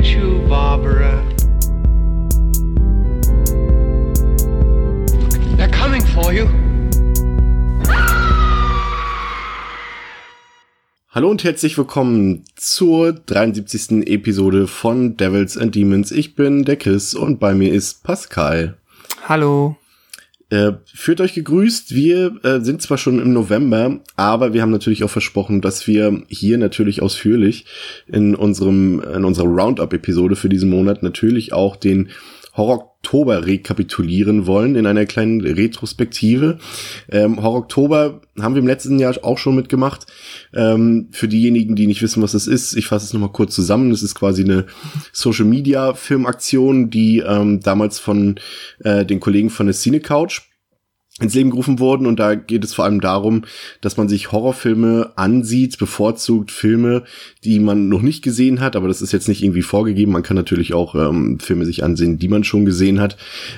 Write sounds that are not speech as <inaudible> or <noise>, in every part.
get you, Barbara. They're coming for you. Hallo und herzlich willkommen zur 73. Episode von Devils and Demons. Ich bin der Chris und bei mir ist Pascal. Hallo. Äh, führt euch gegrüßt. Wir äh, sind zwar schon im November, aber wir haben natürlich auch versprochen, dass wir hier natürlich ausführlich in unserem in unserer Roundup-Episode für diesen Monat natürlich auch den Horror-Oktober rekapitulieren wollen in einer kleinen Retrospektive. Ähm, Horror-Oktober haben wir im letzten Jahr auch schon mitgemacht. Ähm, für diejenigen, die nicht wissen, was das ist, ich fasse es nochmal kurz zusammen. Das ist quasi eine Social-Media-Filmaktion, die ähm, damals von äh, den Kollegen von der Cine Couch ins Leben gerufen wurden und da geht es vor allem darum, dass man sich Horrorfilme ansieht, bevorzugt Filme, die man noch nicht gesehen hat, aber das ist jetzt nicht irgendwie vorgegeben. Man kann natürlich auch ähm, Filme sich ansehen, die man schon gesehen hat.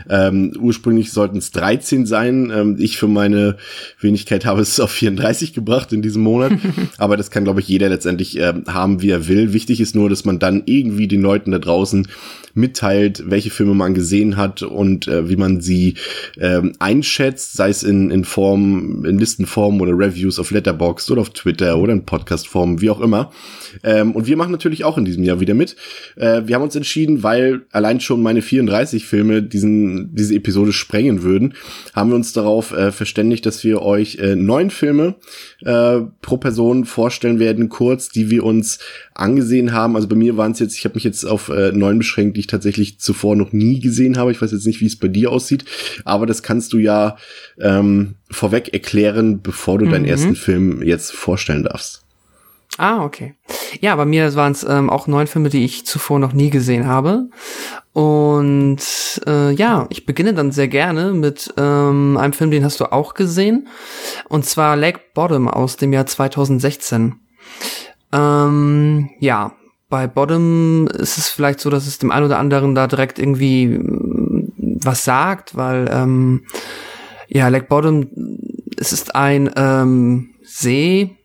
Ähm, ursprünglich sollten es 13 sein. Ähm, ich für meine Wenigkeit habe es auf 34 gebracht in diesem Monat, <laughs> aber das kann glaube ich jeder letztendlich äh, haben, wie er will. Wichtig ist nur, dass man dann irgendwie den Leuten da draußen mitteilt, welche Filme man gesehen hat und äh, wie man sie ähm, einschätzt, sei es in, in Form, in Listenform oder Reviews auf Letterboxd oder auf Twitter oder in Podcastform, wie auch immer. Ähm, und wir machen natürlich auch in diesem Jahr wieder mit. Äh, wir haben uns entschieden, weil allein schon meine 34 Filme diesen, diese Episode sprengen würden, haben wir uns darauf äh, verständigt, dass wir euch äh, neun Filme äh, pro Person vorstellen werden, kurz, die wir uns angesehen haben. Also bei mir waren es jetzt, ich habe mich jetzt auf äh, neun beschränkt, die ich tatsächlich zuvor noch nie gesehen habe. Ich weiß jetzt nicht, wie es bei dir aussieht, aber das kannst du ja ähm, vorweg erklären, bevor du mhm. deinen ersten Film jetzt vorstellen darfst. Ah, okay. Ja, bei mir waren es ähm, auch neun Filme, die ich zuvor noch nie gesehen habe. Und äh, ja, ich beginne dann sehr gerne mit ähm, einem Film, den hast du auch gesehen. Und zwar Lake Bottom aus dem Jahr 2016. Ähm, ja, bei Bottom ist es vielleicht so, dass es dem einen oder anderen da direkt irgendwie mm, was sagt, weil ähm, ja, Lake Bottom, es ist ein ähm, See,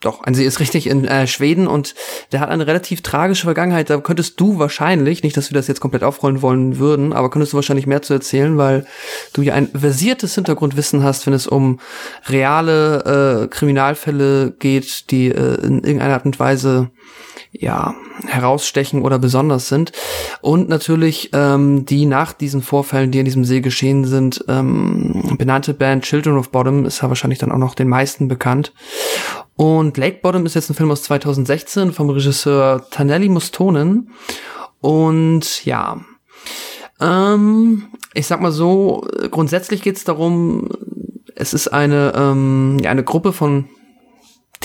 doch, ein See ist richtig in äh, Schweden und der hat eine relativ tragische Vergangenheit. Da könntest du wahrscheinlich, nicht, dass wir das jetzt komplett aufrollen wollen würden, aber könntest du wahrscheinlich mehr zu erzählen, weil du ja ein versiertes Hintergrundwissen hast, wenn es um reale äh, Kriminalfälle geht, die äh, in irgendeiner Art und Weise ja, herausstechen oder besonders sind. Und natürlich ähm, die nach diesen Vorfällen, die in diesem See geschehen sind, ähm, benannte Band Children of Bottom ist ja wahrscheinlich dann auch noch den meisten bekannt. Und Lake Bottom ist jetzt ein Film aus 2016 vom Regisseur Tanelli Mustonen. Und ja, ähm, ich sag mal so, grundsätzlich geht es darum, es ist eine, ähm, ja, eine Gruppe von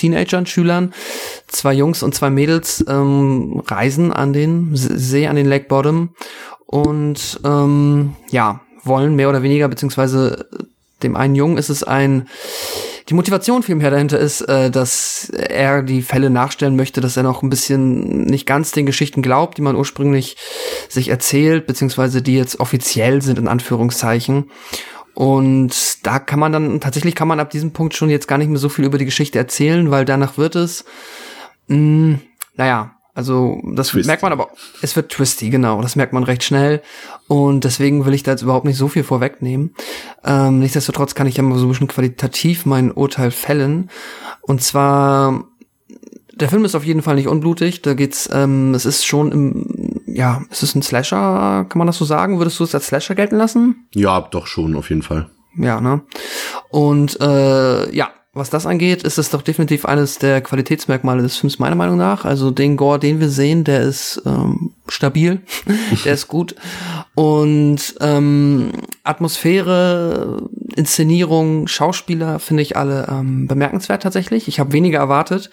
Teenagern, Schülern, zwei Jungs und zwei Mädels ähm, reisen an den See, an den Lake Bottom und ähm, ja, wollen mehr oder weniger, beziehungsweise dem einen Jungen ist es ein die Motivation vielmehr dahinter ist, äh, dass er die Fälle nachstellen möchte, dass er noch ein bisschen nicht ganz den Geschichten glaubt, die man ursprünglich sich erzählt, beziehungsweise die jetzt offiziell sind, in Anführungszeichen. Und da kann man dann, tatsächlich kann man ab diesem Punkt schon jetzt gar nicht mehr so viel über die Geschichte erzählen, weil danach wird es, mh, mm, naja, also das twisty. merkt man aber, es wird twisty, genau, das merkt man recht schnell und deswegen will ich da jetzt überhaupt nicht so viel vorwegnehmen. Ähm, nichtsdestotrotz kann ich ja mal so ein bisschen qualitativ mein Urteil fällen und zwar der Film ist auf jeden Fall nicht unblutig. Da geht's, ähm, es ist schon im, ja, es ist ein Slasher, kann man das so sagen? Würdest du es als Slasher gelten lassen? Ja, doch schon, auf jeden Fall. Ja, ne? Und äh, ja, was das angeht, ist es doch definitiv eines der Qualitätsmerkmale des Films meiner Meinung nach. Also den Gore, den wir sehen, der ist ähm, stabil, <laughs> der ist gut und ähm, Atmosphäre, Inszenierung, Schauspieler finde ich alle ähm, bemerkenswert tatsächlich. Ich habe weniger erwartet,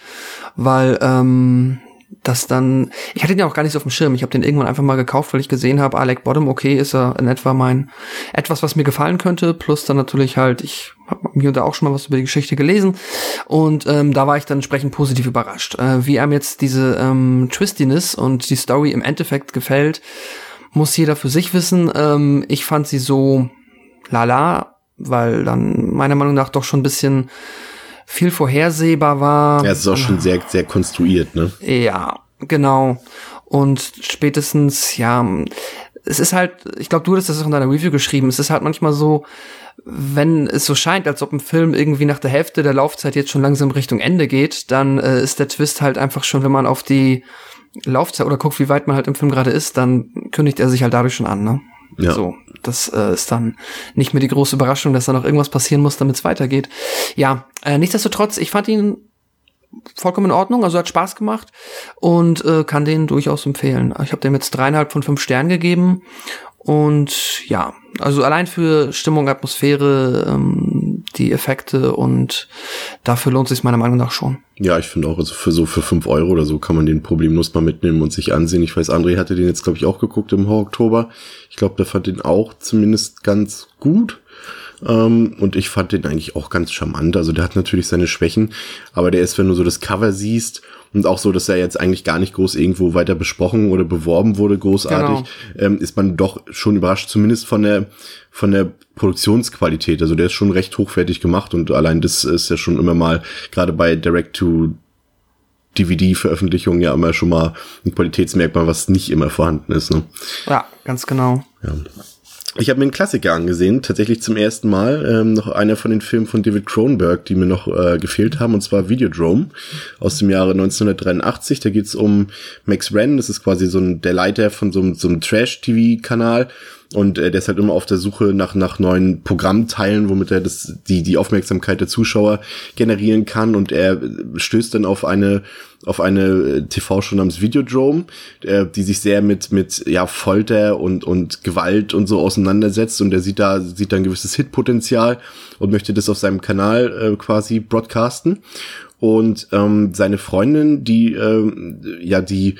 weil ähm, das dann, ich hatte den ja auch gar nicht so auf dem Schirm. Ich habe den irgendwann einfach mal gekauft, weil ich gesehen habe, Alec Bottom, okay, ist er in etwa mein, etwas, was mir gefallen könnte. Plus dann natürlich halt, ich habe mir da auch schon mal was über die Geschichte gelesen. Und ähm, da war ich dann entsprechend positiv überrascht. Äh, wie einem jetzt diese ähm, Twistiness und die Story im Endeffekt gefällt, muss jeder für sich wissen. Ähm, ich fand sie so lala, weil dann meiner Meinung nach doch schon ein bisschen viel vorhersehbar war. Ja, es ist auch schon sehr, sehr konstruiert, ne? Ja, genau. Und spätestens, ja, es ist halt, ich glaube, du hast das auch in deiner Review geschrieben, es ist halt manchmal so, wenn es so scheint, als ob ein Film irgendwie nach der Hälfte der Laufzeit jetzt schon langsam Richtung Ende geht, dann äh, ist der Twist halt einfach schon, wenn man auf die Laufzeit oder guckt, wie weit man halt im Film gerade ist, dann kündigt er sich halt dadurch schon an, ne? Ja. So, das äh, ist dann nicht mehr die große Überraschung, dass da noch irgendwas passieren muss, damit es weitergeht. Ja, äh, nichtsdestotrotz, ich fand ihn vollkommen in Ordnung, also hat Spaß gemacht und äh, kann den durchaus empfehlen. Ich habe dem jetzt dreieinhalb von fünf Sternen gegeben und ja, also allein für Stimmung, Atmosphäre, ähm, die Effekte und dafür lohnt sich meiner Meinung nach schon. Ja, ich finde auch, also für so für fünf Euro oder so kann man den problemlos mal mitnehmen und sich ansehen. Ich weiß, André hatte den jetzt, glaube ich, auch geguckt im Oktober. Ich glaube, der fand den auch zumindest ganz gut. Ähm, und ich fand den eigentlich auch ganz charmant. Also der hat natürlich seine Schwächen, aber der ist, wenn du so das Cover siehst und auch so, dass er jetzt eigentlich gar nicht groß irgendwo weiter besprochen oder beworben wurde, großartig, genau. ähm, ist man doch schon überrascht, zumindest von der von der Produktionsqualität. Also der ist schon recht hochwertig gemacht und allein das ist ja schon immer mal gerade bei Direct to DVD-Veröffentlichungen ja immer schon mal ein Qualitätsmerkmal, was nicht immer vorhanden ist. Ne? Ja, ganz genau. Ja. Ich habe mir einen Klassiker angesehen, tatsächlich zum ersten Mal. Ähm, noch einer von den Filmen von David Cronenberg, die mir noch äh, gefehlt haben, und zwar Videodrome aus dem Jahre 1983. Da geht's um Max Wren, das ist quasi so ein, der Leiter von so, so einem Trash-TV-Kanal und äh, der ist halt immer auf der Suche nach nach neuen Programmteilen, womit er das die die Aufmerksamkeit der Zuschauer generieren kann und er stößt dann auf eine auf eine äh, TV-Show namens Videodrome, äh, die sich sehr mit mit ja Folter und und Gewalt und so auseinandersetzt und er sieht da sieht da ein gewisses Hitpotenzial und möchte das auf seinem Kanal äh, quasi broadcasten. Und ähm, seine Freundin, die ähm, ja die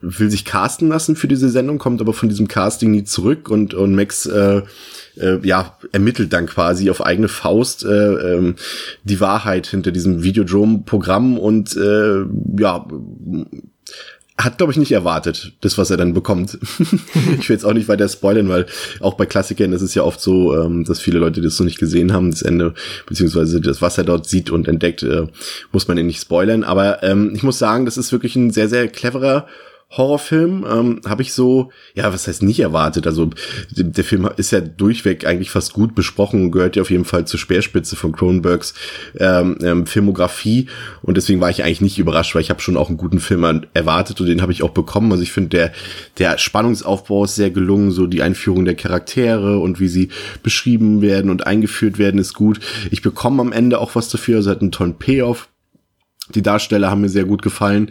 will sich casten lassen für diese Sendung, kommt aber von diesem Casting nie zurück und und Max äh, äh, ja ermittelt dann quasi auf eigene Faust äh, ähm, die Wahrheit hinter diesem Videodrome-Programm und äh, ja hat, glaube ich, nicht erwartet, das, was er dann bekommt. <laughs> ich will jetzt auch nicht weiter spoilern, weil auch bei Klassikern ist es ja oft so, ähm, dass viele Leute das so nicht gesehen haben, das Ende, beziehungsweise das, was er dort sieht und entdeckt, äh, muss man ihn nicht spoilern. Aber ähm, ich muss sagen, das ist wirklich ein sehr, sehr cleverer Horrorfilm ähm, habe ich so, ja, was heißt nicht erwartet. Also der Film ist ja durchweg eigentlich fast gut besprochen, gehört ja auf jeden Fall zur Speerspitze von Cronenbergs ähm, ähm, Filmografie und deswegen war ich eigentlich nicht überrascht, weil ich habe schon auch einen guten Film erwartet und den habe ich auch bekommen. Also ich finde der der Spannungsaufbau ist sehr gelungen, so die Einführung der Charaktere und wie sie beschrieben werden und eingeführt werden ist gut. Ich bekomme am Ende auch was dafür, also hat einen tollen Payoff die Darsteller haben mir sehr gut gefallen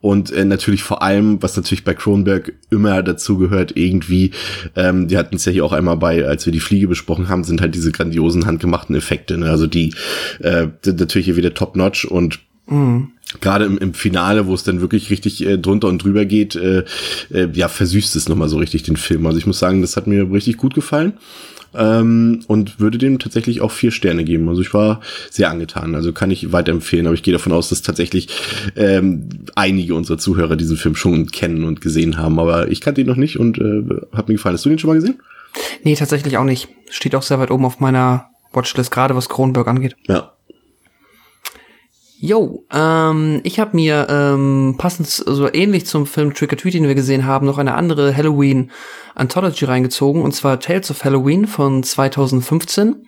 und äh, natürlich vor allem, was natürlich bei Kronberg immer dazu gehört, irgendwie, ähm, die hatten es ja hier auch einmal bei, als wir die Fliege besprochen haben, sind halt diese grandiosen handgemachten Effekte. Ne? Also die äh, natürlich hier wieder top-notch und mhm. gerade im, im Finale, wo es dann wirklich richtig äh, drunter und drüber geht, äh, äh, ja, versüßt es nochmal so richtig den Film. Also ich muss sagen, das hat mir richtig gut gefallen ähm, und würde dem tatsächlich auch vier Sterne geben. Also ich war sehr angetan. Also kann ich weiterempfehlen, aber ich gehe davon aus, dass tatsächlich ähm, einige unserer Zuhörer diesen Film schon kennen und gesehen haben. Aber ich kannte ihn noch nicht und äh, hat mir gefallen. Hast du den schon mal gesehen? Nee, tatsächlich auch nicht. Steht auch sehr weit oben auf meiner Watchlist, gerade was Kronberg angeht. Ja, Yo, ähm, ich habe mir ähm, passend so ähnlich zum Film Trick or Treat, den wir gesehen haben, noch eine andere Halloween Anthology reingezogen und zwar Tales of Halloween von 2015.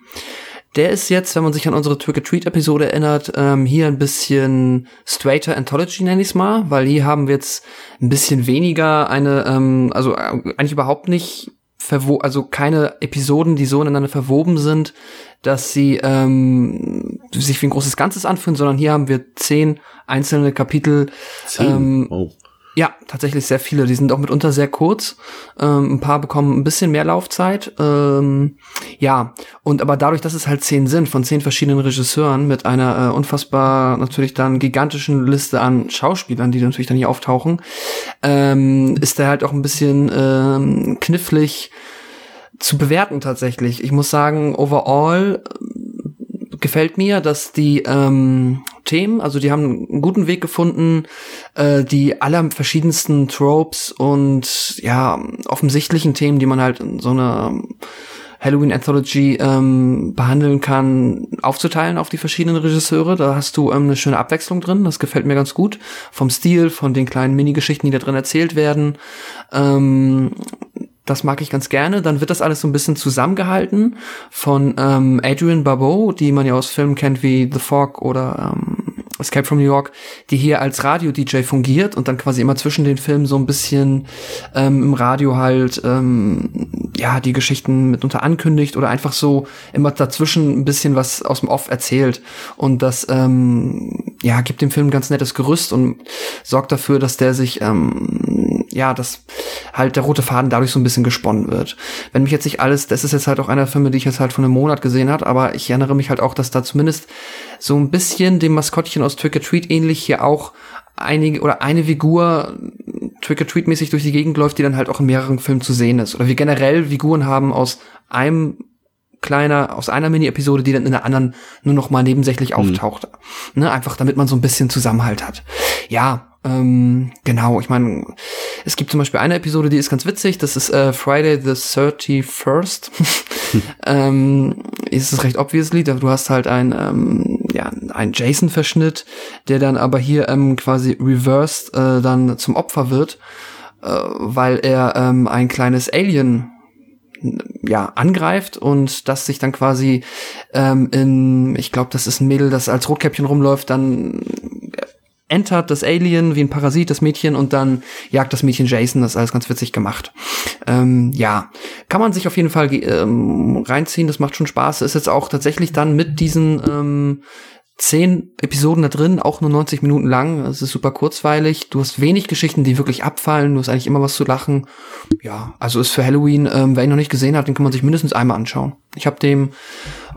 Der ist jetzt, wenn man sich an unsere Trick or Treat Episode erinnert, ähm, hier ein bisschen straighter Anthology nenne ich mal, weil hier haben wir jetzt ein bisschen weniger eine, ähm, also äh, eigentlich überhaupt nicht verwo also keine Episoden, die so ineinander verwoben sind, dass sie ähm, sich wie ein großes Ganzes anfühlen, sondern hier haben wir zehn einzelne Kapitel. Zehn? Ähm, oh. Ja, tatsächlich sehr viele. Die sind auch mitunter sehr kurz. Ähm, ein paar bekommen ein bisschen mehr Laufzeit. Ähm, ja, und aber dadurch, dass es halt zehn sind von zehn verschiedenen Regisseuren mit einer äh, unfassbar natürlich dann gigantischen Liste an Schauspielern, die natürlich dann hier auftauchen, ähm, ist der halt auch ein bisschen ähm, knifflig zu bewerten tatsächlich. Ich muss sagen, overall gefällt mir, dass die ähm, Themen, also die haben einen guten Weg gefunden, äh, die aller verschiedensten Tropes und ja offensichtlichen Themen, die man halt in so einer Halloween Anthology ähm, behandeln kann, aufzuteilen auf die verschiedenen Regisseure. Da hast du ähm, eine schöne Abwechslung drin. Das gefällt mir ganz gut. Vom Stil, von den kleinen Minigeschichten, die da drin erzählt werden. Ähm, das mag ich ganz gerne. Dann wird das alles so ein bisschen zusammengehalten von ähm, Adrian Barbeau, die man ja aus Filmen kennt wie The Fog oder ähm, Escape from New York, die hier als Radio-DJ fungiert und dann quasi immer zwischen den Filmen so ein bisschen ähm, im Radio halt ähm, ja die Geschichten mitunter ankündigt oder einfach so immer dazwischen ein bisschen was aus dem Off erzählt und das ähm, ja gibt dem Film ein ganz nettes Gerüst und sorgt dafür, dass der sich ähm, ja, dass halt der rote Faden dadurch so ein bisschen gesponnen wird. Wenn mich jetzt nicht alles, das ist jetzt halt auch einer Filme, die ich jetzt halt von einem Monat gesehen hat, aber ich erinnere mich halt auch, dass da zumindest so ein bisschen dem Maskottchen aus Trick or Treat ähnlich hier auch einige oder eine Figur Trick or Treat mäßig durch die Gegend läuft, die dann halt auch in mehreren Filmen zu sehen ist. Oder wir generell Figuren haben aus einem kleiner, aus einer Mini-Episode, die dann in der anderen nur noch mal nebensächlich mhm. auftaucht. Ne, einfach damit man so ein bisschen Zusammenhalt hat. Ja, ähm, genau, ich meine, es gibt zum Beispiel eine Episode, die ist ganz witzig, das ist äh, Friday the 31st. <laughs> ähm, ist es recht obviously, du hast halt ein, ähm, ja, ein Jason-Verschnitt, der dann aber hier ähm, quasi reversed äh, dann zum Opfer wird, äh, weil er ähm, ein kleines Alien ja angreift und das sich dann quasi ähm, in ich glaube das ist ein Mädel das als Rotkäppchen rumläuft dann entert das Alien wie ein Parasit, das Mädchen, und dann jagt das Mädchen Jason. Das ist alles ganz witzig gemacht. Ähm, ja, kann man sich auf jeden Fall ähm, reinziehen. Das macht schon Spaß. Ist jetzt auch tatsächlich dann mit diesen ähm, zehn Episoden da drin, auch nur 90 Minuten lang. Es ist super kurzweilig. Du hast wenig Geschichten, die wirklich abfallen. Du hast eigentlich immer was zu lachen. Ja, also ist für Halloween, ähm, wer ihn noch nicht gesehen hat, den kann man sich mindestens einmal anschauen. Ich habe dem,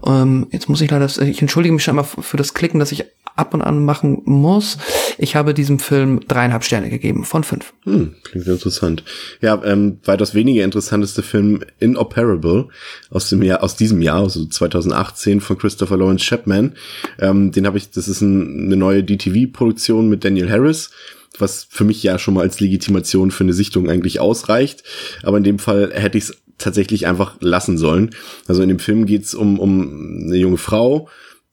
ähm, jetzt muss ich leider, ich entschuldige mich schon mal für das Klicken, dass ich ab und an machen muss. Ich habe diesem Film dreieinhalb Sterne gegeben von fünf. Hm, klingt interessant. Ja, ähm, weitaus weniger interessanteste Film Inoperable aus dem Jahr, aus diesem Jahr, also 2018 von Christopher Lawrence Chapman. Ähm, den habe ich, das ist ein, eine neue DTV-Produktion mit Daniel Harris was für mich ja schon mal als Legitimation für eine Sichtung eigentlich ausreicht. Aber in dem Fall hätte ich es tatsächlich einfach lassen sollen. Also in dem Film geht's um, um eine junge Frau,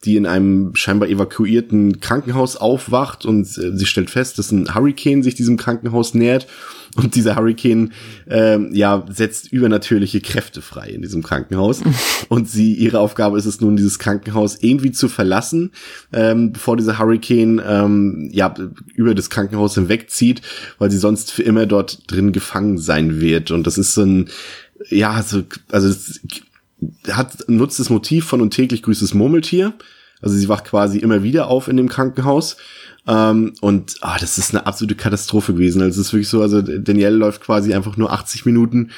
die in einem scheinbar evakuierten Krankenhaus aufwacht und äh, sie stellt fest, dass ein Hurricane sich diesem Krankenhaus nähert. Und dieser Hurricane äh, ja setzt übernatürliche Kräfte frei in diesem Krankenhaus. <laughs> Und sie ihre Aufgabe ist es nun dieses Krankenhaus irgendwie zu verlassen, ähm, bevor dieser Hurricane ähm, ja über das Krankenhaus hinwegzieht, weil sie sonst für immer dort drin gefangen sein wird. Und das ist so ein ja, so, also hat, nutzt das Motiv von und täglich grüßt das Murmeltier. Also sie wacht quasi immer wieder auf in dem Krankenhaus. Ähm, und ah, das ist eine absolute Katastrophe gewesen. Also es ist wirklich so, also Danielle läuft quasi einfach nur 80 Minuten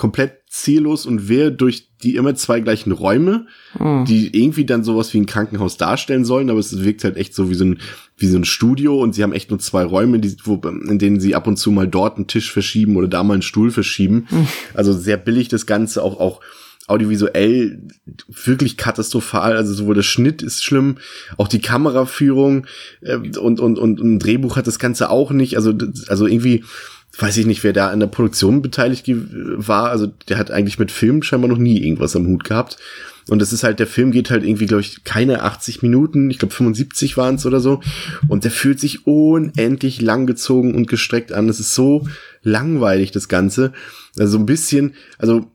komplett ziellos und wer durch die immer zwei gleichen Räume, mhm. die irgendwie dann sowas wie ein Krankenhaus darstellen sollen, aber es wirkt halt echt so wie so ein, wie so ein Studio und sie haben echt nur zwei Räume, die, wo, in denen sie ab und zu mal dort einen Tisch verschieben oder da mal einen Stuhl verschieben. Mhm. Also sehr billig das Ganze, auch, auch audiovisuell wirklich katastrophal. Also sowohl der Schnitt ist schlimm, auch die Kameraführung äh, und, und, und ein Drehbuch hat das Ganze auch nicht. Also, also irgendwie weiß ich nicht, wer da an der Produktion beteiligt war. Also der hat eigentlich mit Film scheinbar noch nie irgendwas am Hut gehabt. Und das ist halt, der Film geht halt irgendwie, glaube ich, keine 80 Minuten, ich glaube 75 waren es oder so. Und der fühlt sich unendlich langgezogen und gestreckt an. Das ist so langweilig, das Ganze. Also so ein bisschen, also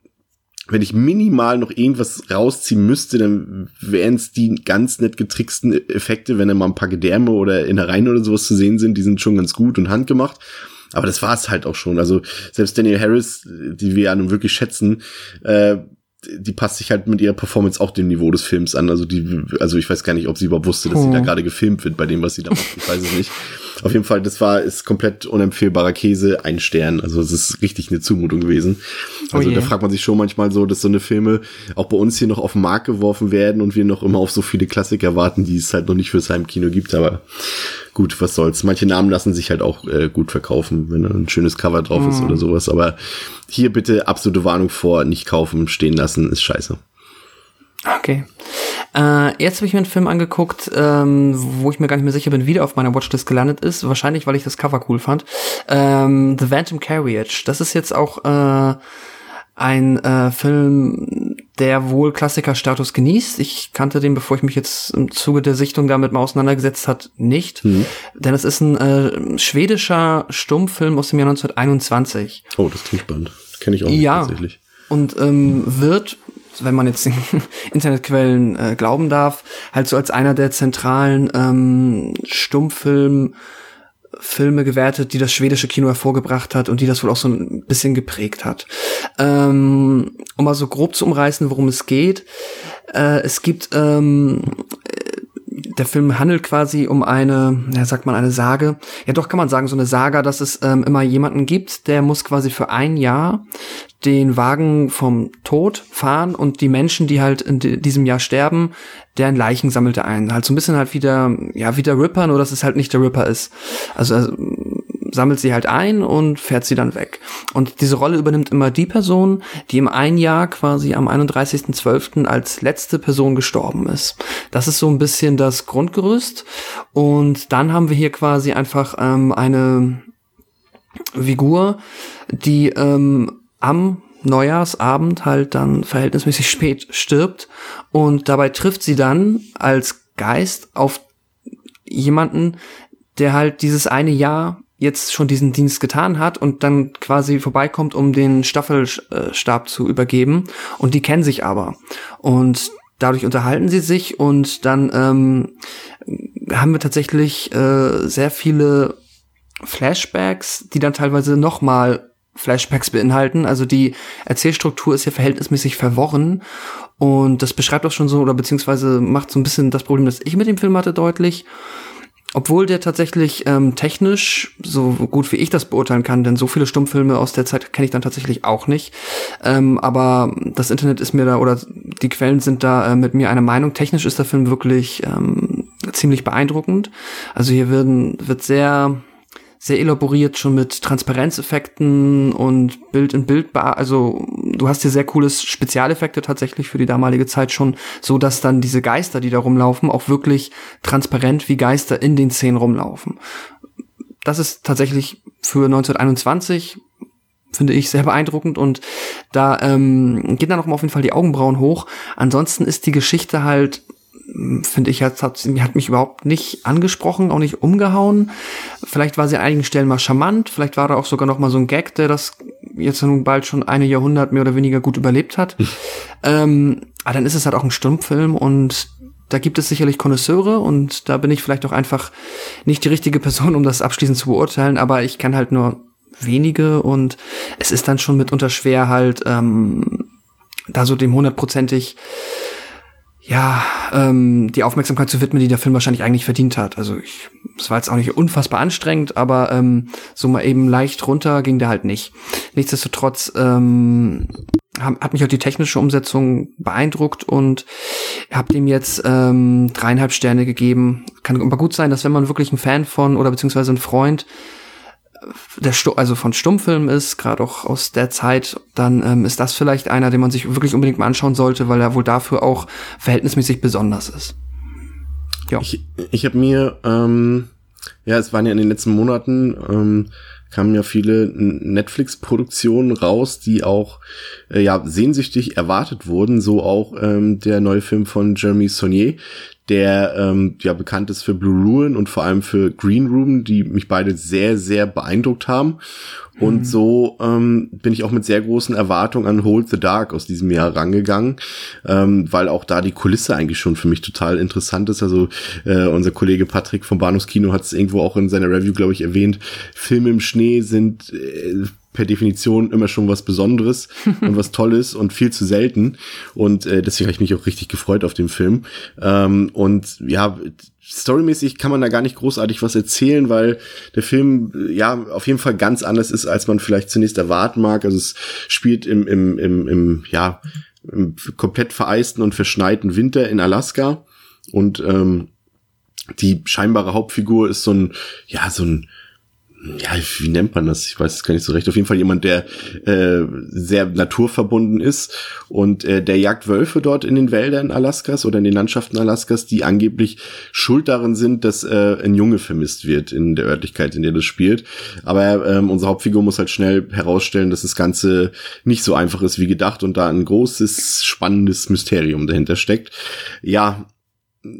wenn ich minimal noch irgendwas rausziehen müsste, dann wären es die ganz nett getricksten Effekte, wenn da mal ein paar Gedärme oder Innereien oder sowas zu sehen sind, die sind schon ganz gut und handgemacht. Aber das war es halt auch schon. Also selbst Daniel Harris, die wir ja nun wirklich schätzen, äh, die passt sich halt mit ihrer Performance auch dem Niveau des Films an. Also die, also ich weiß gar nicht, ob sie überhaupt wusste, dass hm. sie da hm. gerade gefilmt wird bei dem, was sie da macht. Ich weiß es nicht. Auf jeden Fall, das war, ist komplett unempfehlbarer Käse, ein Stern. Also es ist richtig eine Zumutung gewesen. Also oh da fragt man sich schon manchmal so, dass so eine Filme auch bei uns hier noch auf den Markt geworfen werden und wir noch immer auf so viele Klassiker warten, die es halt noch nicht fürs Heimkino gibt. Aber gut, was soll's. Manche Namen lassen sich halt auch äh, gut verkaufen, wenn da ein schönes Cover drauf mm. ist oder sowas. Aber hier bitte absolute Warnung vor, nicht kaufen, stehen lassen, ist scheiße. Okay. Äh, jetzt habe ich mir einen Film angeguckt, ähm, wo ich mir gar nicht mehr sicher bin, wie der auf meiner Watchlist gelandet ist. Wahrscheinlich, weil ich das Cover cool fand. Ähm, The Phantom Carriage. Das ist jetzt auch äh, ein äh, Film, der wohl Klassikerstatus genießt. Ich kannte den, bevor ich mich jetzt im Zuge der Sichtung damit mal auseinandergesetzt hat, nicht. Mhm. Denn es ist ein äh, schwedischer Stummfilm aus dem Jahr 1921. Oh, das klingt spannend. Kenne ich auch nicht ja, tatsächlich. Und ähm, wird wenn man jetzt den <laughs> Internetquellen äh, glauben darf, halt so als einer der zentralen ähm, Stummfilm Filme gewertet, die das schwedische Kino hervorgebracht hat und die das wohl auch so ein bisschen geprägt hat. Ähm, um mal so grob zu umreißen, worum es geht. Äh, es gibt ähm, der Film handelt quasi um eine, ja, sagt man eine Sage. Ja, doch kann man sagen, so eine Saga, dass es ähm, immer jemanden gibt, der muss quasi für ein Jahr den Wagen vom Tod fahren und die Menschen, die halt in diesem Jahr sterben, deren Leichen sammelt er ein. Halt so ein bisschen halt wie der, ja, wie der Ripper, nur dass es halt nicht der Ripper ist. Also, also sammelt sie halt ein und fährt sie dann weg. Und diese Rolle übernimmt immer die Person, die im ein Jahr quasi am 31.12. als letzte Person gestorben ist. Das ist so ein bisschen das Grundgerüst. Und dann haben wir hier quasi einfach ähm, eine Figur, die ähm, am Neujahrsabend halt dann verhältnismäßig spät stirbt und dabei trifft sie dann als Geist auf jemanden, der halt dieses eine Jahr jetzt schon diesen Dienst getan hat und dann quasi vorbeikommt, um den Staffelstab zu übergeben. Und die kennen sich aber. Und dadurch unterhalten sie sich und dann ähm, haben wir tatsächlich äh, sehr viele Flashbacks, die dann teilweise nochmal Flashbacks beinhalten. Also die Erzählstruktur ist ja verhältnismäßig verworren und das beschreibt auch schon so oder beziehungsweise macht so ein bisschen das Problem, das ich mit dem Film hatte, deutlich. Obwohl der tatsächlich ähm, technisch, so gut wie ich das beurteilen kann, denn so viele Stummfilme aus der Zeit kenne ich dann tatsächlich auch nicht. Ähm, aber das Internet ist mir da, oder die Quellen sind da äh, mit mir einer Meinung. Technisch ist der Film wirklich ähm, ziemlich beeindruckend. Also hier werden, wird sehr sehr elaboriert schon mit Transparenzeffekten und Bild in Bild, also du hast hier sehr cooles Spezialeffekte tatsächlich für die damalige Zeit schon, so dass dann diese Geister, die da rumlaufen, auch wirklich transparent wie Geister in den Szenen rumlaufen. Das ist tatsächlich für 1921 finde ich sehr beeindruckend und da ähm, geht dann auch auf jeden Fall die Augenbrauen hoch. Ansonsten ist die Geschichte halt finde ich, hat, hat, hat mich überhaupt nicht angesprochen, auch nicht umgehauen. Vielleicht war sie an einigen Stellen mal charmant, vielleicht war da auch sogar noch mal so ein Gag, der das jetzt nun bald schon eine Jahrhundert mehr oder weniger gut überlebt hat. Hm. ähm, aber dann ist es halt auch ein Stummfilm und da gibt es sicherlich Konnoisseure und da bin ich vielleicht auch einfach nicht die richtige Person, um das abschließend zu beurteilen, aber ich kann halt nur wenige und es ist dann schon mitunter schwer halt ähm, da so dem hundertprozentig ja, ähm, die Aufmerksamkeit zu widmen, die der Film wahrscheinlich eigentlich verdient hat. Also ich, es war jetzt auch nicht unfassbar anstrengend, aber ähm, so mal eben leicht runter ging der halt nicht. Nichtsdestotrotz ähm, hat mich auch die technische Umsetzung beeindruckt und habe dem jetzt ähm, dreieinhalb Sterne gegeben. Kann aber gut sein, dass wenn man wirklich ein Fan von oder beziehungsweise ein Freund der Stu also von Stummfilmen ist, gerade auch aus der Zeit, dann ähm, ist das vielleicht einer, den man sich wirklich unbedingt mal anschauen sollte, weil er wohl dafür auch verhältnismäßig besonders ist. Ja. Ich, ich habe mir, ähm, ja, es waren ja in den letzten Monaten, ähm, kamen ja viele Netflix-Produktionen raus, die auch äh, ja sehnsüchtig erwartet wurden. So auch ähm, der neue Film von Jeremy Saunier, der ähm, ja bekannt ist für Blue Ruin und vor allem für Green Room, die mich beide sehr, sehr beeindruckt haben. Und mhm. so ähm, bin ich auch mit sehr großen Erwartungen an Hold the Dark aus diesem Jahr rangegangen, ähm, weil auch da die Kulisse eigentlich schon für mich total interessant ist. Also äh, unser Kollege Patrick vom Bahnhofskino hat es irgendwo auch in seiner Review, glaube ich, erwähnt. Filme im Schnee sind äh, per Definition immer schon was Besonderes <laughs> und was Tolles und viel zu selten. Und äh, deswegen habe ich mich auch richtig gefreut auf den Film. Ähm, und ja, storymäßig kann man da gar nicht großartig was erzählen, weil der Film ja auf jeden Fall ganz anders ist, als man vielleicht zunächst erwarten mag. Also es spielt im, im, im, im ja, im komplett vereisten und verschneiten Winter in Alaska. Und ähm, die scheinbare Hauptfigur ist so ein, ja, so ein ja, wie nennt man das? Ich weiß es gar nicht so recht. Auf jeden Fall jemand, der äh, sehr naturverbunden ist und äh, der jagt Wölfe dort in den Wäldern Alaskas oder in den Landschaften Alaskas, die angeblich schuld darin sind, dass äh, ein Junge vermisst wird in der Örtlichkeit, in der das spielt. Aber ähm, unsere Hauptfigur muss halt schnell herausstellen, dass das Ganze nicht so einfach ist wie gedacht und da ein großes, spannendes Mysterium dahinter steckt. Ja,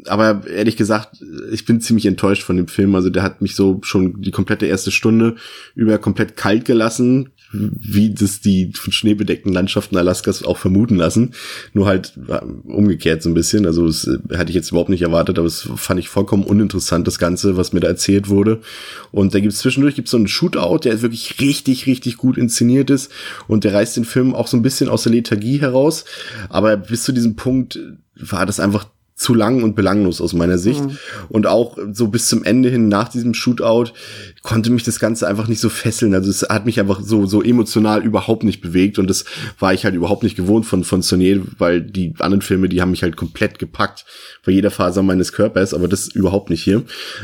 aber ehrlich gesagt, ich bin ziemlich enttäuscht von dem Film. Also der hat mich so schon die komplette erste Stunde über komplett kalt gelassen, wie das die von schneebedeckten Landschaften Alaskas auch vermuten lassen. Nur halt äh, umgekehrt so ein bisschen. Also das äh, hatte ich jetzt überhaupt nicht erwartet, aber es fand ich vollkommen uninteressant, das Ganze, was mir da erzählt wurde. Und da gibt's zwischendurch gibt's so einen Shootout, der wirklich richtig, richtig gut inszeniert ist. Und der reißt den Film auch so ein bisschen aus der Lethargie heraus. Aber bis zu diesem Punkt war das einfach zu lang und belanglos aus meiner Sicht. Mhm. Und auch so bis zum Ende hin nach diesem Shootout konnte mich das Ganze einfach nicht so fesseln. Also es hat mich einfach so, so emotional überhaupt nicht bewegt. Und das war ich halt überhaupt nicht gewohnt von, von Sonier, weil die anderen Filme, die haben mich halt komplett gepackt bei jeder Faser meines Körpers, aber das überhaupt nicht hier.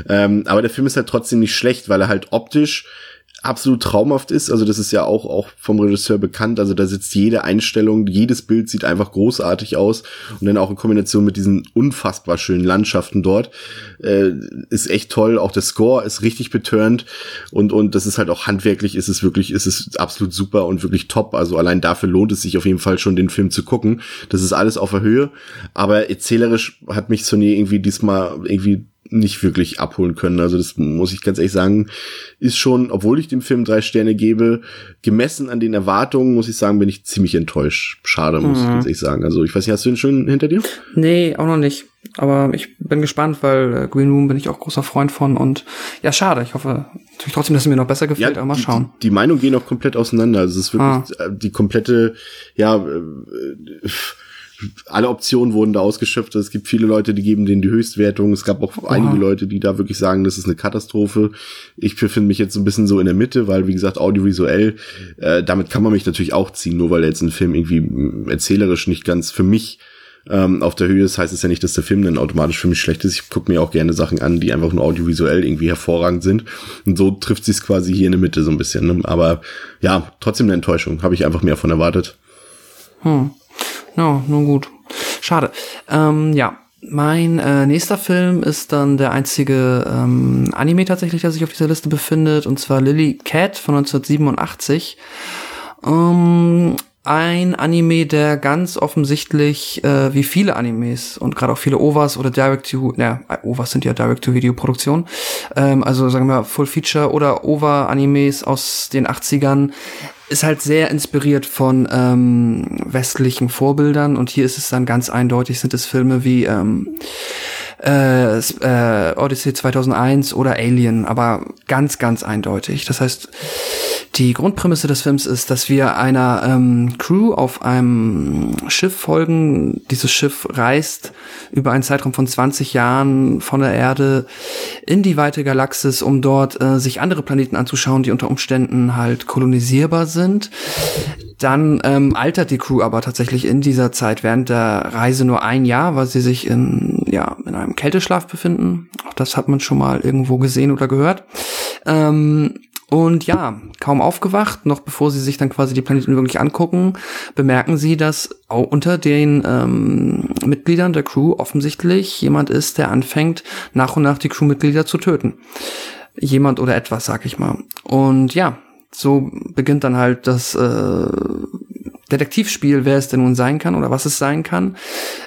Ähm, aber der Film ist halt trotzdem nicht schlecht, weil er halt optisch absolut traumhaft ist. Also das ist ja auch, auch vom Regisseur bekannt. Also da sitzt jede Einstellung, jedes Bild sieht einfach großartig aus. Und dann auch in Kombination mit diesen unfassbar schönen Landschaften dort, äh, ist echt toll. Auch der Score ist richtig betörend. Und, und das ist halt auch handwerklich, ist es wirklich, ist es absolut super und wirklich top. Also allein dafür lohnt es sich auf jeden Fall schon, den Film zu gucken. Das ist alles auf der Höhe. Aber erzählerisch hat mich Sony irgendwie diesmal irgendwie nicht wirklich abholen können. Also das muss ich ganz ehrlich sagen, ist schon, obwohl ich dem Film drei Sterne gebe, gemessen an den Erwartungen, muss ich sagen, bin ich ziemlich enttäuscht. Schade, muss mhm. ich ganz ehrlich sagen. Also ich weiß nicht, hast du den schon hinter dir? Nee, auch noch nicht. Aber ich bin gespannt, weil äh, Green Room bin ich auch großer Freund von und ja, schade. Ich hoffe natürlich trotzdem, dass es mir noch besser gefällt, ja, aber mal schauen. Die, die Meinungen gehen auch komplett auseinander. Also es ist wirklich ah. die komplette, ja, äh, alle Optionen wurden da ausgeschöpft. Es gibt viele Leute, die geben denen die Höchstwertung. Es gab auch Oha. einige Leute, die da wirklich sagen, das ist eine Katastrophe. Ich befinde mich jetzt ein bisschen so in der Mitte, weil, wie gesagt, audiovisuell, äh, damit kann man mich natürlich auch ziehen, nur weil jetzt ein Film irgendwie mm, erzählerisch nicht ganz für mich ähm, auf der Höhe ist, heißt es ja nicht, dass der Film dann automatisch für mich schlecht ist. Ich gucke mir auch gerne Sachen an, die einfach nur audiovisuell irgendwie hervorragend sind. Und so trifft sich quasi hier in der Mitte so ein bisschen. Ne? Aber ja, trotzdem eine Enttäuschung. Habe ich einfach mehr von erwartet. Hm. Ja, nun gut. Schade. Ähm, ja, mein äh, nächster Film ist dann der einzige ähm, Anime tatsächlich, der sich auf dieser Liste befindet, und zwar Lily Cat von 1987. Ähm, ein Anime, der ganz offensichtlich, äh, wie viele Animes und gerade auch viele OVAs oder Direct-to, ja, OVAs sind ja Direct-to-Video-Produktionen, ähm, also sagen wir Full-Feature oder OVA-Animes aus den 80ern, ist halt sehr inspiriert von ähm, westlichen Vorbildern und hier ist es dann ganz eindeutig, sind es Filme wie ähm, äh, äh, Odyssey 2001 oder Alien, aber ganz, ganz eindeutig. Das heißt, die Grundprämisse des Films ist, dass wir einer ähm, Crew auf einem Schiff folgen. Dieses Schiff reist über einen Zeitraum von 20 Jahren von der Erde in die weite Galaxis, um dort äh, sich andere Planeten anzuschauen, die unter Umständen halt kolonisierbar sind. Dann ähm, altert die Crew aber tatsächlich in dieser Zeit während der Reise nur ein Jahr, weil sie sich in, ja, in einem Kälteschlaf befinden. Auch das hat man schon mal irgendwo gesehen oder gehört. Ähm, und ja, kaum aufgewacht, noch bevor sie sich dann quasi die Planeten wirklich angucken, bemerken sie, dass auch unter den ähm, Mitgliedern der Crew offensichtlich jemand ist, der anfängt, nach und nach die Crewmitglieder zu töten. Jemand oder etwas, sag ich mal. Und ja, so beginnt dann halt das äh, Detektivspiel, wer es denn nun sein kann oder was es sein kann.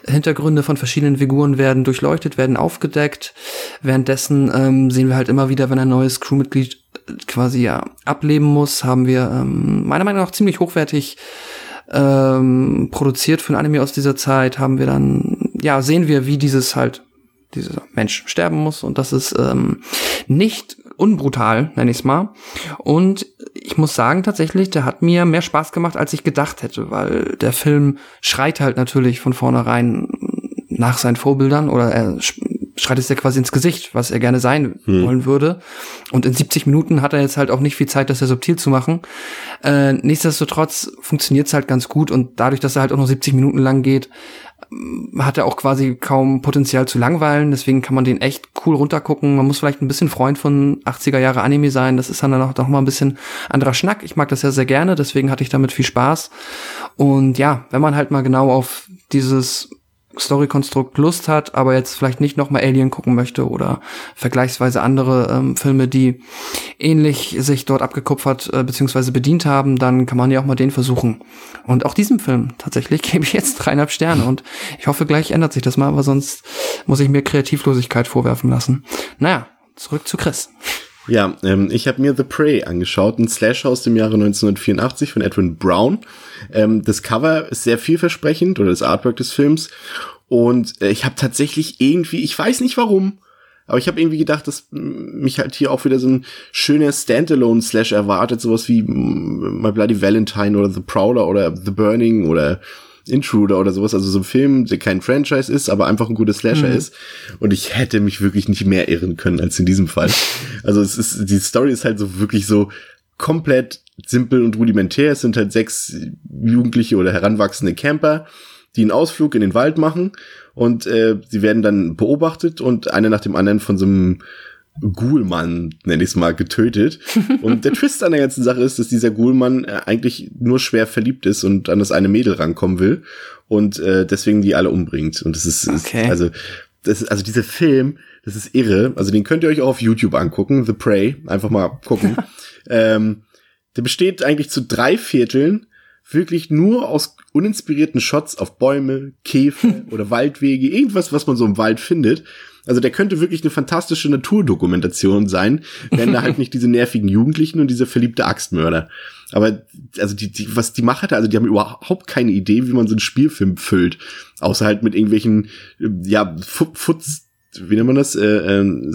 Hintergründe von verschiedenen Figuren werden durchleuchtet, werden aufgedeckt. Währenddessen ähm, sehen wir halt immer wieder, wenn ein neues Crewmitglied quasi ja ableben muss, haben wir ähm, meiner Meinung nach ziemlich hochwertig ähm, produziert für ein Anime aus dieser Zeit, haben wir dann, ja, sehen wir, wie dieses halt, dieser Mensch sterben muss und das ist ähm, nicht unbrutal, nenne ich es mal. Und ich muss sagen, tatsächlich, der hat mir mehr Spaß gemacht, als ich gedacht hätte, weil der Film schreit halt natürlich von vornherein nach seinen Vorbildern oder er schreit es ja quasi ins Gesicht, was er gerne sein Hm. wollen würde. Und in 70 Minuten hat er jetzt halt auch nicht viel Zeit, das ja subtil zu machen. Äh, nichtsdestotrotz funktioniert es halt ganz gut und dadurch, dass er halt auch noch 70 Minuten lang geht, hat er auch quasi kaum Potenzial zu langweilen, deswegen kann man den echt cool runtergucken. Man muss vielleicht ein bisschen Freund von 80er Jahre Anime sein, das ist dann auch noch mal ein bisschen anderer Schnack. Ich mag das ja sehr gerne, deswegen hatte ich damit viel Spaß. Und ja, wenn man halt mal genau auf dieses Story-Konstrukt Lust hat, aber jetzt vielleicht nicht noch mal Alien gucken möchte oder vergleichsweise andere ähm, Filme, die ähnlich sich dort abgekupfert äh, bzw. bedient haben, dann kann man ja auch mal den versuchen. Und auch diesem Film tatsächlich <laughs> gebe ich jetzt dreieinhalb Sterne und ich hoffe, gleich ändert sich das mal, aber sonst muss ich mir Kreativlosigkeit vorwerfen lassen. Naja, zurück zu Chris. Ja, ähm, ich habe mir The Prey angeschaut, ein Slasher aus dem Jahre 1984 von Edwin Brown. Ähm, das Cover ist sehr vielversprechend oder das Artwork des Films und äh, ich habe tatsächlich irgendwie, ich weiß nicht warum, aber ich habe irgendwie gedacht, dass mich halt hier auch wieder so ein schöner Standalone-Slash erwartet, sowas wie My Bloody Valentine oder The Prowler oder The Burning oder Intruder oder sowas, also so ein Film, der kein Franchise ist, aber einfach ein guter Slasher ist. Und ich hätte mich wirklich nicht mehr irren können als in diesem Fall. Also es ist, die Story ist halt so wirklich so komplett simpel und rudimentär. Es sind halt sechs Jugendliche oder heranwachsende Camper, die einen Ausflug in den Wald machen und äh, sie werden dann beobachtet und einer nach dem anderen von so einem Ghoulmann, nenne ich es mal, getötet. <laughs> Und der Twist an der ganzen Sache ist, dass dieser Ghoulmann äh, eigentlich nur schwer verliebt ist und an das eine Mädel rankommen will und äh, deswegen die alle umbringt. Und das ist, Okay. ist also das ist, also dieser Film, das ist irre. Also den könnt ihr euch auch auf YouTube angucken, The Prey, einfach mal gucken. ähm, der besteht eigentlich zu drei Vierteln wirklich nur aus uninspirierten Shots auf Bäume, Käfer <laughs> oder Waldwege, irgendwas, was man so im Wald findet. Also der könnte wirklich eine fantastische Naturdokumentation sein, wenn da halt <laughs> nicht diese nervigen Jugendlichen und dieser verliebte Axtmörder. Aber also die, die, was die Macher da, also die haben überhaupt keine Idee, wie man so einen Spielfilm füllt, außer halt mit irgendwelchen äh, ja Fu- Futz, wie nennt man das, äh, äh,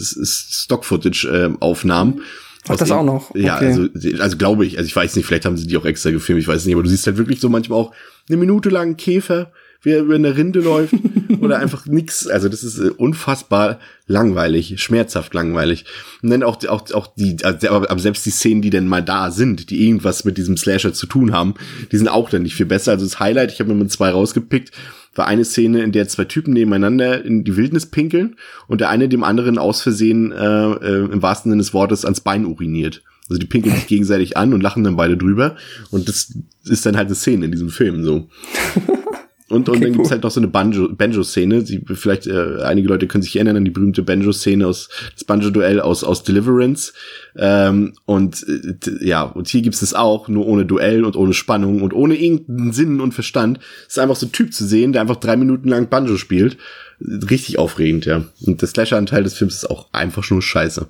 Stock-Footage-Aufnahmen. Ach, das auch noch? Ja, Okay. also, also glaube ich, also ich weiß nicht, vielleicht haben sie die auch extra gefilmt, ich weiß nicht, aber du siehst halt wirklich so manchmal auch eine Minute lang Käfer, wie er über eine Rinde läuft <laughs> oder einfach nix. Also das ist äh, unfassbar langweilig, schmerzhaft langweilig. Und dann auch, auch, auch die, also, aber selbst die Szenen, die denn mal da sind, die irgendwas mit diesem Slasher zu tun haben, die sind auch dann nicht viel besser. Also das Highlight, ich habe mir mal zwei rausgepickt, war eine Szene, in der zwei Typen nebeneinander in die Wildnis pinkeln und der eine dem anderen aus Versehen äh, äh, im wahrsten Sinne des Wortes ans Bein uriniert. Also die pinkeln sich gegenseitig an und lachen dann beide drüber. Und das ist dann halt eine Szene in diesem Film so. <laughs> Und, und Okay, dann gibt's cool. halt noch so eine Banjo- Banjo-Szene. Sie, vielleicht, äh, einige Leute können sich erinnern an die berühmte Banjo-Szene aus, das Banjo-Duell aus, aus Deliverance. Ähm, und äh, ja, und hier gibt's es auch, nur ohne Duell und ohne Spannung und ohne irgendeinen Sinn und Verstand. Es ist einfach so ein Typ zu sehen, der einfach drei Minuten lang Banjo spielt. Richtig aufregend, ja. Und der Slasher-Anteil des Films ist auch einfach nur scheiße.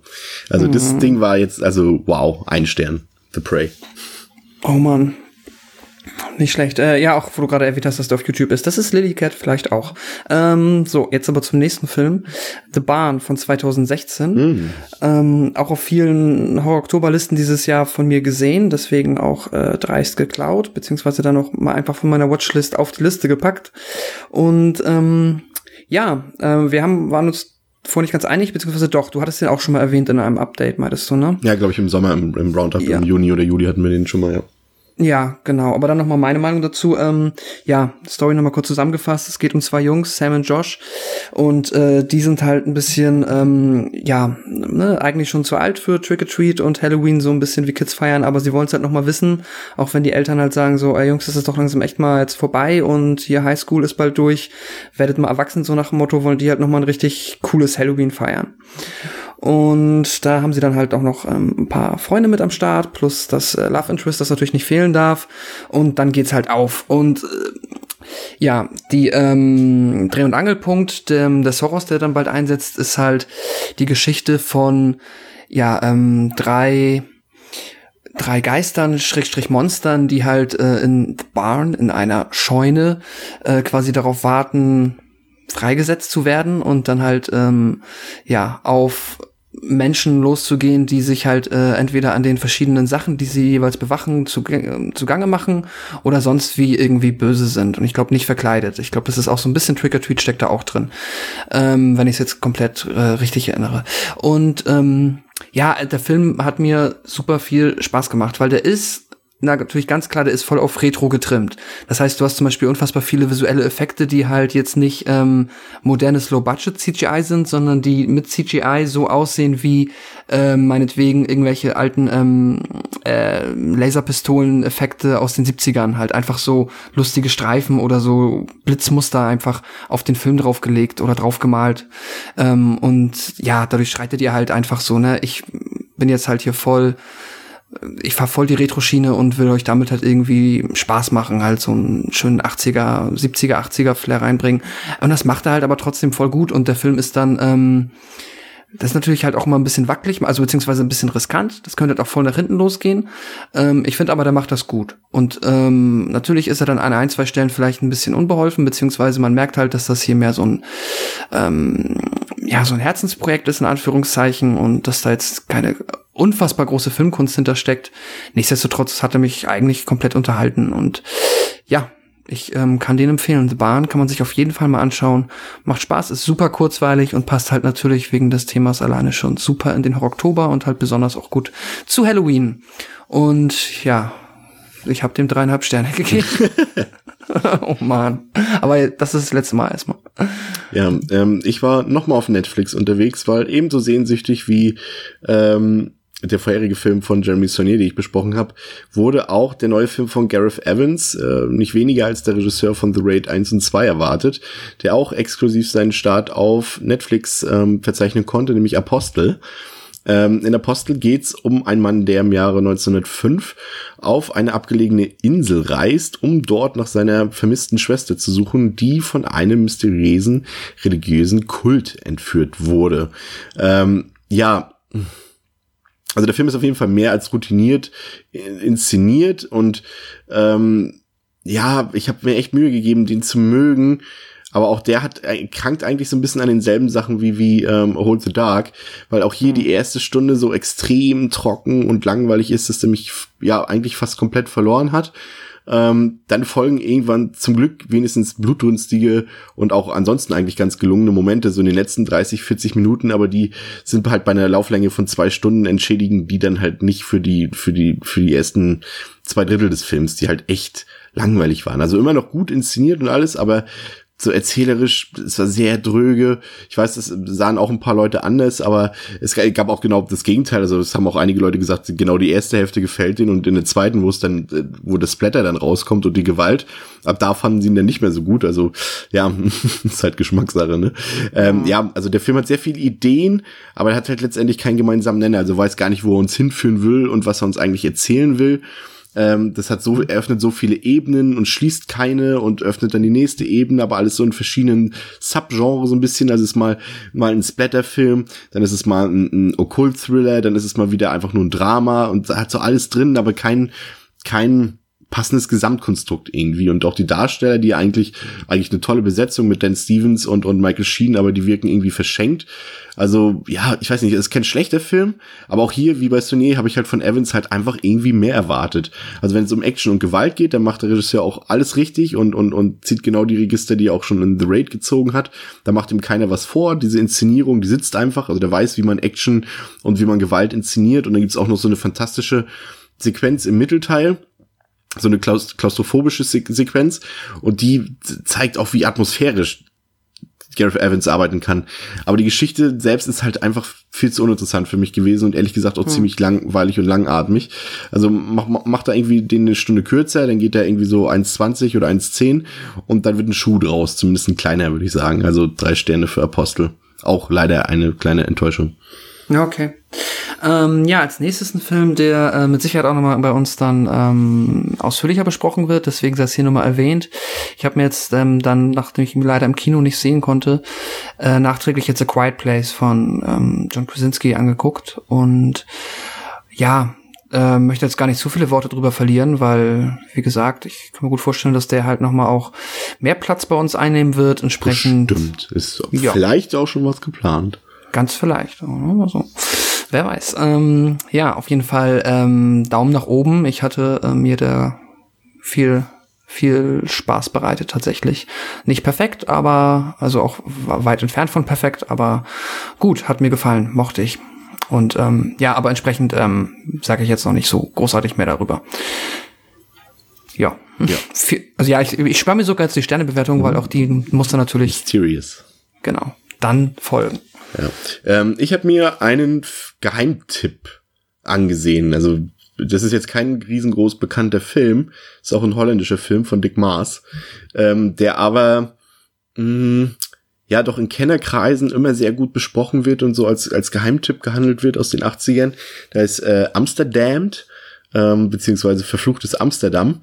Also das Ding war jetzt, also wow, ein Stern. The Prey. Oh man. Nicht schlecht. Äh, ja, auch wo du gerade erwähnt hast, dass der auf YouTube ist. Das ist Lily Cat vielleicht auch. Ähm, so, jetzt aber zum nächsten Film. The Barn von 2016. Ähm, auch auf vielen Horror-Oktoberlisten dieses Jahr von mir gesehen. Deswegen auch äh, dreist geklaut. Beziehungsweise dann auch mal einfach von meiner Watchlist auf die Liste gepackt. Und ähm, ja, äh, wir haben, waren uns vorhin nicht ganz einig, beziehungsweise doch, du hattest den auch schon mal erwähnt in einem Update, meintest du, ne? Ja, glaube ich, im Sommer, im, im Roundup, Ja. im Juni oder Juli hatten wir den schon mal, ja. Ja, genau. Aber dann noch mal meine Meinung dazu. Ähm, ja, Story noch mal kurz zusammengefasst. Es geht um zwei Jungs, Sam und Josh, und äh, die sind halt ein bisschen, ähm, ja, ne, eigentlich schon zu alt für Trick or Treat und Halloween so ein bisschen wie Kids feiern, aber sie wollen es halt noch mal wissen, auch wenn die Eltern halt sagen so, ey Jungs, das ist doch langsam echt mal jetzt vorbei und hier Highschool ist bald durch, werdet mal erwachsen so nach dem Motto, wollen die halt noch mal ein richtig cooles Halloween feiern. Und da haben sie dann halt auch noch ähm, ein paar Freunde mit am Start, plus das äh, Love Interest, das natürlich nicht fehlen darf. Und dann geht's halt auf. Und äh, ja, die ähm, Dreh- und Angelpunkt dem, des Horrors, der dann bald einsetzt, ist halt die Geschichte von ja ähm, drei drei Geistern, Schrägstrich Monstern, die halt äh, in The Barn, in einer Scheune, äh, quasi darauf warten, freigesetzt zu werden und dann halt ähm, ja auf Menschen loszugehen, die sich halt äh, entweder an den verschiedenen Sachen, die sie jeweils bewachen, zu, zugange machen oder sonst wie irgendwie böse sind. Und ich glaube nicht verkleidet. Ich glaube, das ist auch so ein bisschen Trick-or-Treat steckt da auch drin, ähm, wenn ich es jetzt komplett äh, richtig erinnere. Und ähm, ja, der Film hat mir super viel Spaß gemacht, weil der ist na, natürlich ganz klar, der ist voll auf Retro getrimmt. Das heißt, du hast zum Beispiel unfassbar viele visuelle Effekte, die halt jetzt nicht ähm, modernes Low-Budget-CGI sind, sondern die mit CGI so aussehen wie äh, meinetwegen irgendwelche alten ähm, äh, Laserpistolen-Effekte aus den 70ern. Halt einfach so lustige Streifen oder so Blitzmuster einfach auf den Film draufgelegt oder draufgemalt. Ähm, und ja, dadurch schreitet ihr halt einfach so, ne, ich bin jetzt halt hier voll ich fahr voll die Retro-Schiene und will euch damit halt irgendwie Spaß machen, halt so einen schönen 80er, 70er, 80er Flair reinbringen. Und das macht er halt aber trotzdem voll gut und der Film ist dann, ähm, das ist natürlich halt auch mal ein bisschen wackelig, also beziehungsweise ein bisschen riskant. Das könnte halt auch voll nach hinten losgehen. Ähm, ich finde aber, der macht das gut. Und ähm, natürlich ist er dann an ein, zwei Stellen vielleicht ein bisschen unbeholfen, beziehungsweise man merkt halt, dass das hier mehr so ein ähm, ja so ein Herzensprojekt ist in Anführungszeichen und dass da jetzt keine unfassbar große Filmkunst hintersteckt. Nichtsdestotrotz hat er mich eigentlich komplett unterhalten und ja, ich ähm, kann den empfehlen. The Bahn kann man sich auf jeden Fall mal anschauen. Macht Spaß, ist super kurzweilig und passt halt natürlich wegen des Themas alleine schon super in den Oktober und halt besonders auch gut zu Halloween. Und ja, ich habe dem dreieinhalb Sterne <laughs> gegeben. <laughs> oh man. Aber das ist das letzte Mal erstmal. Ja, ähm, ich war noch mal auf Netflix unterwegs, weil ebenso sehnsüchtig wie ähm, der vorherige Film von Jeremy Saunier, den ich besprochen habe, wurde auch der neue Film von Gareth Evans, äh, nicht weniger als der Regisseur von The Raid 1 und 2 erwartet, der auch exklusiv seinen Start auf Netflix ähm, verzeichnen konnte, nämlich Apostel. Ähm, in Apostel geht's um einen Mann, der im Jahre 1905 auf eine abgelegene Insel reist, um dort nach seiner vermissten Schwester zu suchen, die von einem mysteriösen religiösen Kult entführt wurde. Ähm, ja, also der Film ist auf jeden Fall mehr als routiniert inszeniert und ähm, ja, ich habe mir echt Mühe gegeben, den zu mögen. Aber auch der hat äh, krankt eigentlich so ein bisschen an denselben Sachen wie wie ähm, Hold the Dark, weil auch hier mhm. die erste Stunde so extrem trocken und langweilig ist, dass der mich ja eigentlich fast komplett verloren hat. Ähm, dann folgen irgendwann zum Glück wenigstens blutrünstige und auch ansonsten eigentlich ganz gelungene Momente, so in den letzten 30, 40 Minuten, aber die sind halt bei einer Lauflänge von zwei Stunden entschädigen, die dann halt nicht für die, für die, für die ersten zwei Drittel des Films, die halt echt langweilig waren. Also immer noch gut inszeniert und alles, aber so erzählerisch, es war sehr dröge. Ich weiß, das sahen auch ein paar Leute anders, aber es gab auch genau das Gegenteil. Also es haben auch einige Leute gesagt, genau die erste Hälfte gefällt ihnen und in der zweiten, wo es dann, wo das Splatter dann rauskommt und die Gewalt, ab da fanden sie ihn dann nicht mehr so gut. Also ja, <laughs> ist halt Geschmackssache, ne? Ähm, ja, also der Film hat sehr viele Ideen, aber er hat halt letztendlich keinen gemeinsamen Nenner. Also weiß gar nicht, wo er uns hinführen will und was er uns eigentlich erzählen will. Ähm, das hat so, eröffnet so viele Ebenen und schließt keine und öffnet dann die nächste Ebene, aber alles so in verschiedenen Subgenres so ein bisschen. Also ist mal, mal ein Splatterfilm, dann ist es mal ein, ein Okkult-Thriller, dann ist es mal wieder einfach nur ein Drama und hat so alles drin, aber kein, kein, passendes Gesamtkonstrukt irgendwie und auch die Darsteller, die eigentlich eigentlich eine tolle Besetzung mit Dan Stevens und und Michael Sheen, aber die wirken irgendwie verschenkt. Also ja, ich weiß nicht, es ist kein schlechter Film, aber auch hier wie bei Sonier habe ich halt von Evans halt einfach irgendwie mehr erwartet. Also wenn es um Action und Gewalt geht, dann macht der Regisseur auch alles richtig und und und zieht genau die Register, die er auch schon in The Raid gezogen hat. Da macht ihm keiner was vor. Diese Inszenierung, die sitzt einfach, also der weiß, wie man Action und wie man Gewalt inszeniert und dann gibt's auch noch so eine fantastische Sequenz im Mittelteil so eine klaustrophobische Sequenz und die zeigt auch, wie atmosphärisch Gareth Evans arbeiten kann. Aber die Geschichte selbst ist halt einfach viel zu uninteressant für mich gewesen und ehrlich gesagt auch hm. ziemlich langweilig und langatmig. Also mach, mach da irgendwie den eine Stunde kürzer, dann geht der irgendwie so 1,20 oder 1,10 und dann wird ein Schuh draus, zumindest ein kleiner, würde ich sagen. Also drei Sterne für Apostel. Auch leider eine kleine Enttäuschung. Okay. Ähm, ja, als nächstes ein Film, der äh, mit Sicherheit auch nochmal bei uns dann ähm, ausführlicher besprochen wird, deswegen sei es hier nochmal erwähnt. Ich habe mir jetzt ähm, dann, nachdem ich ihn leider im Kino nicht sehen konnte, äh, nachträglich jetzt A Quiet Place von ähm, John Krasinski angeguckt und ja, äh, möchte jetzt gar nicht zu viele Worte drüber verlieren, weil, wie gesagt, ich kann mir gut vorstellen, dass der halt nochmal auch mehr Platz bei uns einnehmen wird, entsprechend. Stimmt, ist ja. vielleicht auch schon was geplant. Ganz vielleicht. Also, wer weiß. Ähm, ja, auf jeden Fall ähm, Daumen nach oben. Ich hatte äh, mir da viel viel Spaß bereitet tatsächlich. Nicht perfekt, aber also auch weit entfernt von perfekt, aber gut, hat mir gefallen, mochte ich. Und ähm, ja, aber entsprechend ähm, sage ich jetzt noch nicht so großartig mehr darüber. Ja. ja. <laughs> Also ja, ich, ich spare mir sogar jetzt die Sternebewertung, mhm. weil auch die muss dann natürlich. Mysterious. Genau. Dann folgen. Ja. Ähm, ich habe mir einen Geheimtipp angesehen. Also das ist jetzt kein riesengroß bekannter Film, ist auch ein holländischer Film von Dick Maas, ähm, der aber mh, mm, ja doch in Kennerkreisen immer sehr gut besprochen wird und so als, als Geheimtipp gehandelt wird aus den 80ern. Da ist äh, Amsterdam, ähm, beziehungsweise Verfluchtes Amsterdam.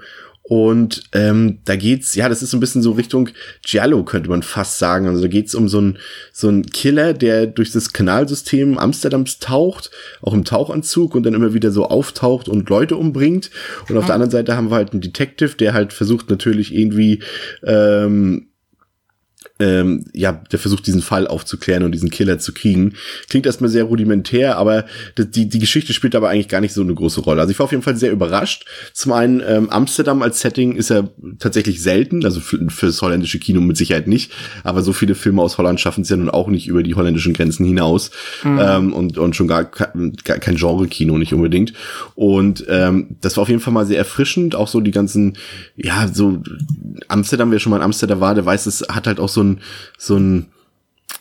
Und ähm, da geht's, ja, das ist so ein bisschen so Richtung Giallo, könnte man fast sagen. Also da geht's um so einen so einen Killer, der durch das Kanalsystem Amsterdams taucht, auch im Tauchanzug und dann immer wieder so auftaucht und Leute umbringt. Und auf der anderen Seite haben wir halt einen Detective, der halt versucht natürlich irgendwie ähm, ähm, ja, der versucht diesen Fall aufzuklären und diesen Killer zu kriegen. Klingt erstmal sehr rudimentär, aber die, die Geschichte spielt aber eigentlich gar nicht so eine große Rolle. Also ich war auf jeden Fall sehr überrascht. Zum einen, ähm, Amsterdam als Setting ist ja tatsächlich selten, also für, für das holländische Kino mit Sicherheit nicht, aber so viele Filme aus Holland schaffen es ja nun auch nicht über die holländischen Grenzen hinaus mhm. ähm, und, und schon gar, gar kein Genre-Kino nicht unbedingt. Und ähm, das war auf jeden Fall mal sehr erfrischend, auch so die ganzen, ja, so Amsterdam, wer schon mal in Amsterdam war, der weiß, es hat halt auch so ein, so ein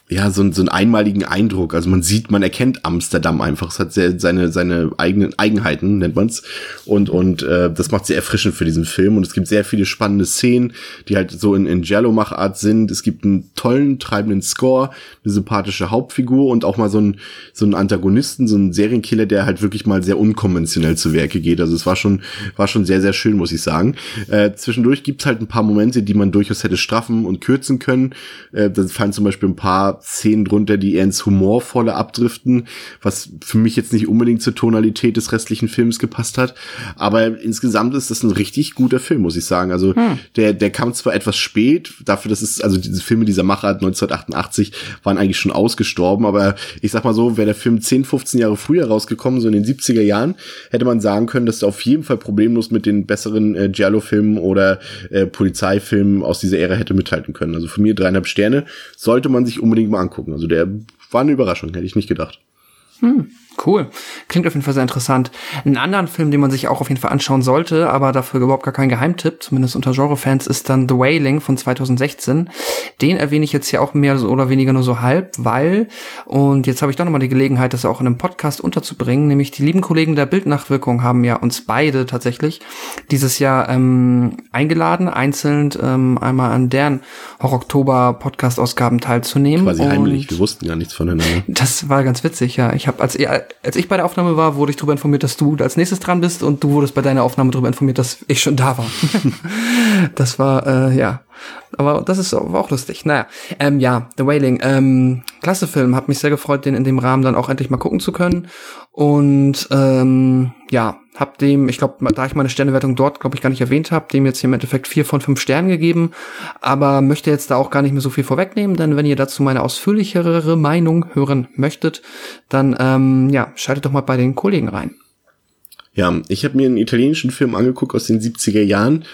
ja, so, so einen einmaligen Eindruck. Also man sieht, man erkennt Amsterdam einfach. Es hat sehr, seine, seine eigenen Eigenheiten, nennt man's. Und, und äh, das macht sehr erfrischend für diesen Film. Und es gibt sehr viele spannende Szenen, die halt so in, in Jello-Machart sind. Es gibt einen tollen, treibenden Score, eine sympathische Hauptfigur und auch mal so einen, so einen Antagonisten, so einen Serienkiller, der halt wirklich mal sehr unkonventionell zu Werke geht. Also es war schon, war schon sehr, sehr schön, muss ich sagen. Äh, zwischendurch gibt's halt ein paar Momente, die man durchaus hätte straffen und kürzen können. Äh, da fallen zum Beispiel ein paar Szenen drunter, die eher ins Humorvolle abdriften, was für mich jetzt nicht unbedingt zur Tonalität des restlichen Films gepasst hat. Aber insgesamt ist das ein richtig guter Film, muss ich sagen. Also hm. der, der kam zwar etwas spät, dafür, dass es, also diese Filme dieser Macher 1988 waren eigentlich schon ausgestorben, aber ich sag mal so, wäre der Film 10, 15 Jahre früher rausgekommen, so in den 70er Jahren, hätte man sagen können, dass er auf jeden Fall problemlos mit den besseren äh, Giallo-Filmen oder äh, Polizeifilmen aus dieser Ära hätte mithalten können. Also von mir dreieinhalb Sterne sollte man sich unbedingt unbedingt mal angucken. Also der war eine Überraschung, hätte ich nicht gedacht. Hm, cool. Klingt auf jeden Fall sehr interessant. Einen anderen Film, den man sich auch auf jeden Fall anschauen sollte, aber dafür überhaupt gar kein Geheimtipp, zumindest unter Genre-Fans, ist dann The Wailing von 2016. Den erwähne ich jetzt hier auch mehr oder weniger nur so halb, weil, und jetzt habe ich doch nochmal die Gelegenheit, das auch in einem Podcast unterzubringen, nämlich die lieben Kollegen der Bildnachwirkung haben ja uns beide tatsächlich dieses Jahr ähm, eingeladen, einzeln ähm, einmal an deren Horror-Oktober-Podcast-Ausgaben teilzunehmen. Quasi heimlich, wir wussten gar nichts voneinander. Das war ganz witzig, ja. Ich habe, als, als ich bei der Aufnahme war, wurde ich darüber informiert, dass du als nächstes dran bist und du wurdest bei deiner Aufnahme darüber informiert, dass ich schon da war. <laughs> das war, äh, ja, aber das ist war auch lustig. Naja, ähm, ja, The Wailing, ähm, klasse Film, hat mich sehr gefreut, den in dem Rahmen dann auch endlich mal gucken zu können. Und ähm, ja, hab dem, ich glaube, da ich meine Sternewertung dort, glaube ich, gar nicht erwähnt habe, dem jetzt hier im Endeffekt vier von fünf Sternen gegeben. Aber möchte jetzt da auch gar nicht mehr so viel vorwegnehmen, denn wenn ihr dazu meine ausführlichere Meinung hören möchtet, dann ähm, ja, schaltet doch mal bei den Kollegen rein. Ja, ich habe mir einen italienischen Film angeguckt aus den 70er Jahren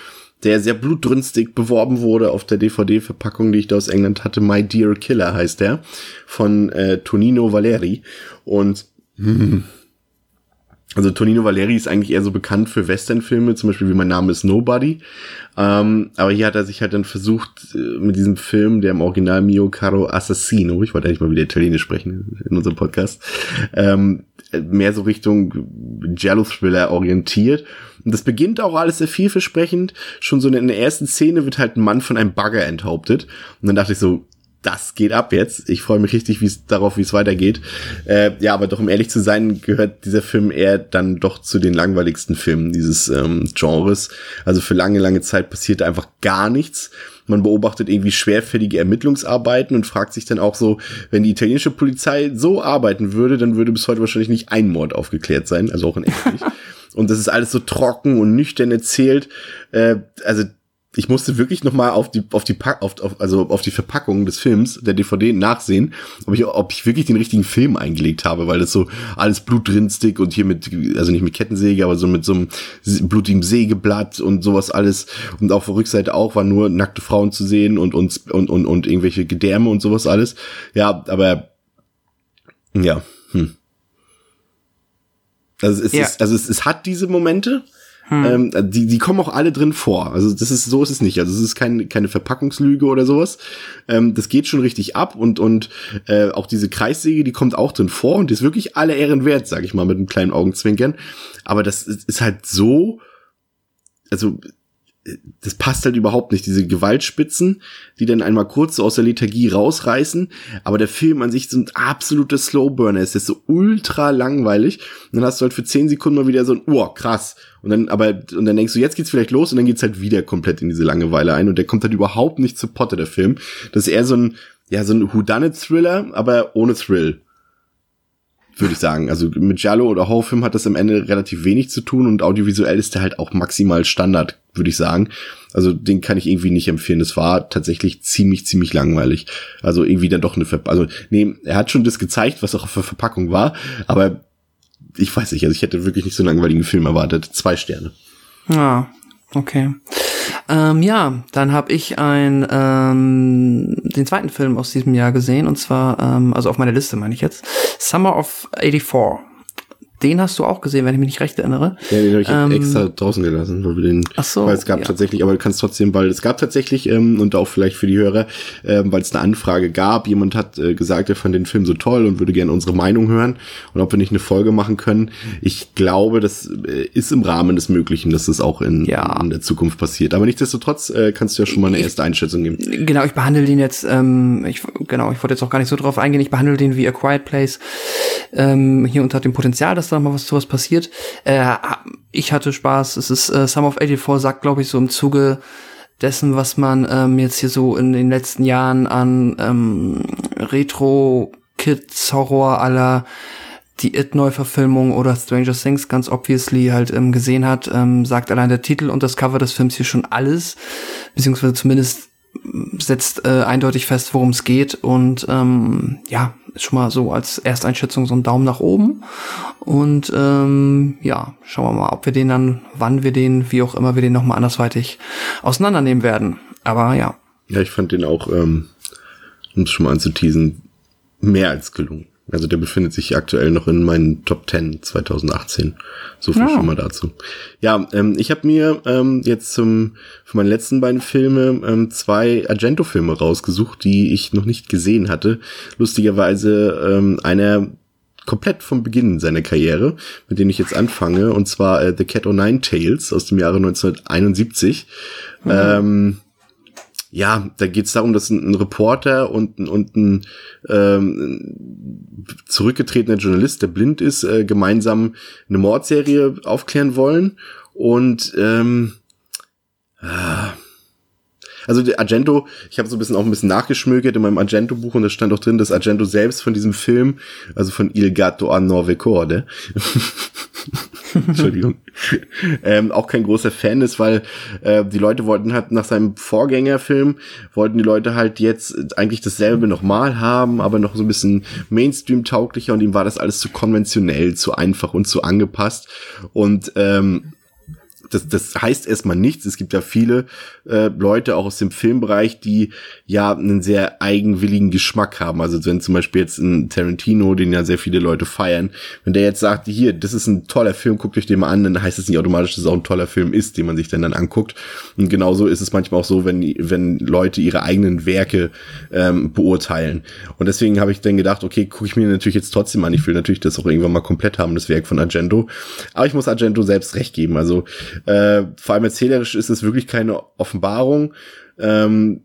der sehr blutdrünstig beworben wurde auf der DVD-Verpackung, die ich da aus England hatte. My Dear Killer heißt der, von äh, Tonino Valeri. Und hm, also Tonino Valeri ist eigentlich eher so bekannt für Westernfilme, zum Beispiel wie Mein Name ist Nobody. Ähm, aber hier hat er sich halt dann versucht, äh, mit diesem Film, der im Original Mio Caro Assassino, ich wollte eigentlich mal wieder Italienisch sprechen in unserem Podcast, ähm, mehr so Richtung Jello-Thriller orientiert. Und das beginnt auch alles sehr vielversprechend. Schon so in der ersten Szene wird halt ein Mann von einem Bagger enthauptet. Und dann dachte ich so, das geht ab jetzt. Ich freue mich richtig wie's, darauf, wie es weitergeht. Äh, ja, aber doch um ehrlich zu sein, gehört dieser Film eher dann doch zu den langweiligsten Filmen dieses ähm, Genres. Also für lange, lange Zeit passiert einfach gar nichts. Man beobachtet irgendwie schwerfällige Ermittlungsarbeiten und fragt sich dann auch so, wenn die italienische Polizei so arbeiten würde, dann würde bis heute wahrscheinlich nicht ein Mord aufgeklärt sein, also auch in echt nicht. <laughs> und das ist alles so trocken und nüchtern erzählt. Äh, also ich musste wirklich noch mal auf die auf die Pack, auf, auf, also auf die Verpackung des Films der DVD nachsehen, ob ich ob ich wirklich den richtigen Film eingelegt habe, weil das so alles blutrinstig und hier mit also nicht mit Kettensäge, aber so mit so einem blutigen Sägeblatt und sowas alles und auf der Rückseite auch war nur nackte Frauen zu sehen und und und und, und irgendwelche Gedärme und sowas alles. Ja, aber ja, hm. Also es, ja. ist, also es, es hat diese Momente, hm. Ähm, die, die kommen auch alle drin vor. Also das ist so ist es nicht. Also es ist kein, keine Verpackungslüge oder sowas. Ähm, das geht schon richtig ab und und äh, auch diese Kreissäge, die kommt auch drin vor und die ist wirklich alle Ehren wert, sag ich mal mit einem kleinen Augenzwinkern. Aber das ist, ist halt so, also das passt halt überhaupt nicht, diese Gewaltspitzen, die dann einmal kurz so aus der Lethargie rausreißen, aber der Film an sich so ein absoluter Slowburner. Ist, der ist so ultra langweilig. Und dann hast du halt für zehn Sekunden mal wieder so ein, oh, krass, und dann, aber, und dann denkst du, jetzt geht's vielleicht los. Und dann geht's halt wieder komplett in diese Langeweile ein. Und der kommt halt überhaupt nicht zu Potte, der Film. Das ist eher so ein, ja, so ein Whodunit-Thriller, aber ohne Thrill würde ich sagen. Also mit Giallo oder Horrorfilm hat das am Ende relativ wenig zu tun und audiovisuell ist der halt auch maximal Standard, würde ich sagen. Also den kann ich irgendwie nicht empfehlen. Es war tatsächlich ziemlich, ziemlich langweilig. Also irgendwie dann doch eine Ver also nee, er hat schon das gezeigt, was auch auf der Verpackung war, aber ich weiß nicht, also ich hätte wirklich nicht so einen langweiligen Film erwartet. Zwei Sterne. Ja, okay. Ähm, ja, dann habe ich ein, ähm, den zweiten Film aus diesem Jahr gesehen, und zwar, ähm, also auf meiner Liste meine ich jetzt, Summer of 84. Den hast du auch gesehen, wenn ich mich nicht recht erinnere. Ja, den habe ich ähm, extra draußen gelassen, weil wir den, ach so, weil es gab ja. tatsächlich, aber du kannst trotzdem, weil es gab tatsächlich ähm, und auch vielleicht für die Hörer, ähm, weil es eine Anfrage gab, jemand hat äh, gesagt, er fand den Film so toll und würde gerne unsere Meinung hören und ob wir nicht eine Folge machen können. Ich glaube, das äh, ist im Rahmen des Möglichen, dass das auch in, ja. in der Zukunft passiert. Aber nichtsdestotrotz äh, kannst du ja schon mal eine erste Einschätzung geben. Genau, ich behandle den jetzt, ähm, ich, genau, ich wollte jetzt auch gar nicht so drauf eingehen. Ich behandle den wie A Quiet Place ähm, hier unter dem Potenzial, dass da mal was sowas passiert. Äh, ich hatte Spaß. Es ist äh, Sum of 84 sagt, glaube ich, so im Zuge dessen, was man ähm, jetzt hier so in den letzten Jahren an ähm, Retro-Kids-Horror aller die It-Neuverfilmung oder Stranger Things ganz obviously halt ähm, gesehen hat, ähm, sagt allein der Titel und das Cover des Films hier schon alles, beziehungsweise zumindest setzt äh, eindeutig fest, worum es geht und ähm, ja, ist schon mal so als Ersteinschätzung so ein Daumen nach oben und ähm, ja, schauen wir mal, ob wir den dann, wann wir den, wie auch immer wir den nochmal andersweitig auseinandernehmen werden. Aber ja. Ja, ich fand den auch, ähm, um es schon mal anzuteasen, mehr als gelungen. Also der befindet sich aktuell noch in meinen Top 10 2018. So viel ja. schon mal dazu. Ja, ähm, ich habe mir ähm, jetzt zum für meine letzten beiden Filme ähm, zwei Argento-Filme rausgesucht, die ich noch nicht gesehen hatte. Lustigerweise ähm, einer komplett vom Beginn seiner Karriere, mit dem ich jetzt anfange, und zwar äh, The Cat O' Nine Tales aus dem Jahre 1971. Mhm. Ähm, ja, da geht es darum, dass ein, ein, Reporter und, und ein ähm, zurückgetretener Journalist, der blind ist, äh, gemeinsam eine Mordserie aufklären wollen. Und ähm, ah, also der Argento, ich habe so ein bisschen auch ein bisschen nachgeschmökert in meinem Argento-Buch und da stand auch drin, dass Argento selbst von diesem Film, also von Il Gatto a Nove Corde, <laughs> <laughs> Entschuldigung, ähm, auch kein großer Fan ist, weil äh, die Leute wollten halt nach seinem Vorgängerfilm, wollten die Leute halt jetzt eigentlich dasselbe nochmal haben, aber noch so ein bisschen Mainstream-tauglicher und ihm war das alles zu konventionell, zu einfach und zu angepasst. Und ähm, das, das heißt erstmal nichts. Es gibt ja viele äh, Leute auch aus dem Filmbereich, die ja einen sehr eigenwilligen Geschmack haben. Also wenn zum Beispiel jetzt ein Tarantino, den ja sehr viele Leute feiern, wenn der jetzt sagt, hier, das ist ein toller Film, guckt euch den mal an, dann heißt es nicht automatisch, dass es auch ein toller Film ist, den man sich dann dann anguckt. Und genauso ist es manchmal auch so, wenn, wenn Leute ihre eigenen Werke ähm, beurteilen. Und deswegen habe ich dann gedacht, okay, gucke ich mir natürlich jetzt trotzdem an. Ich will natürlich das auch irgendwann mal komplett haben, das Werk von Argento. Aber ich muss Argento selbst recht geben. Also äh, vor allem erzählerisch ist es wirklich keine Offenbarung. Ähm,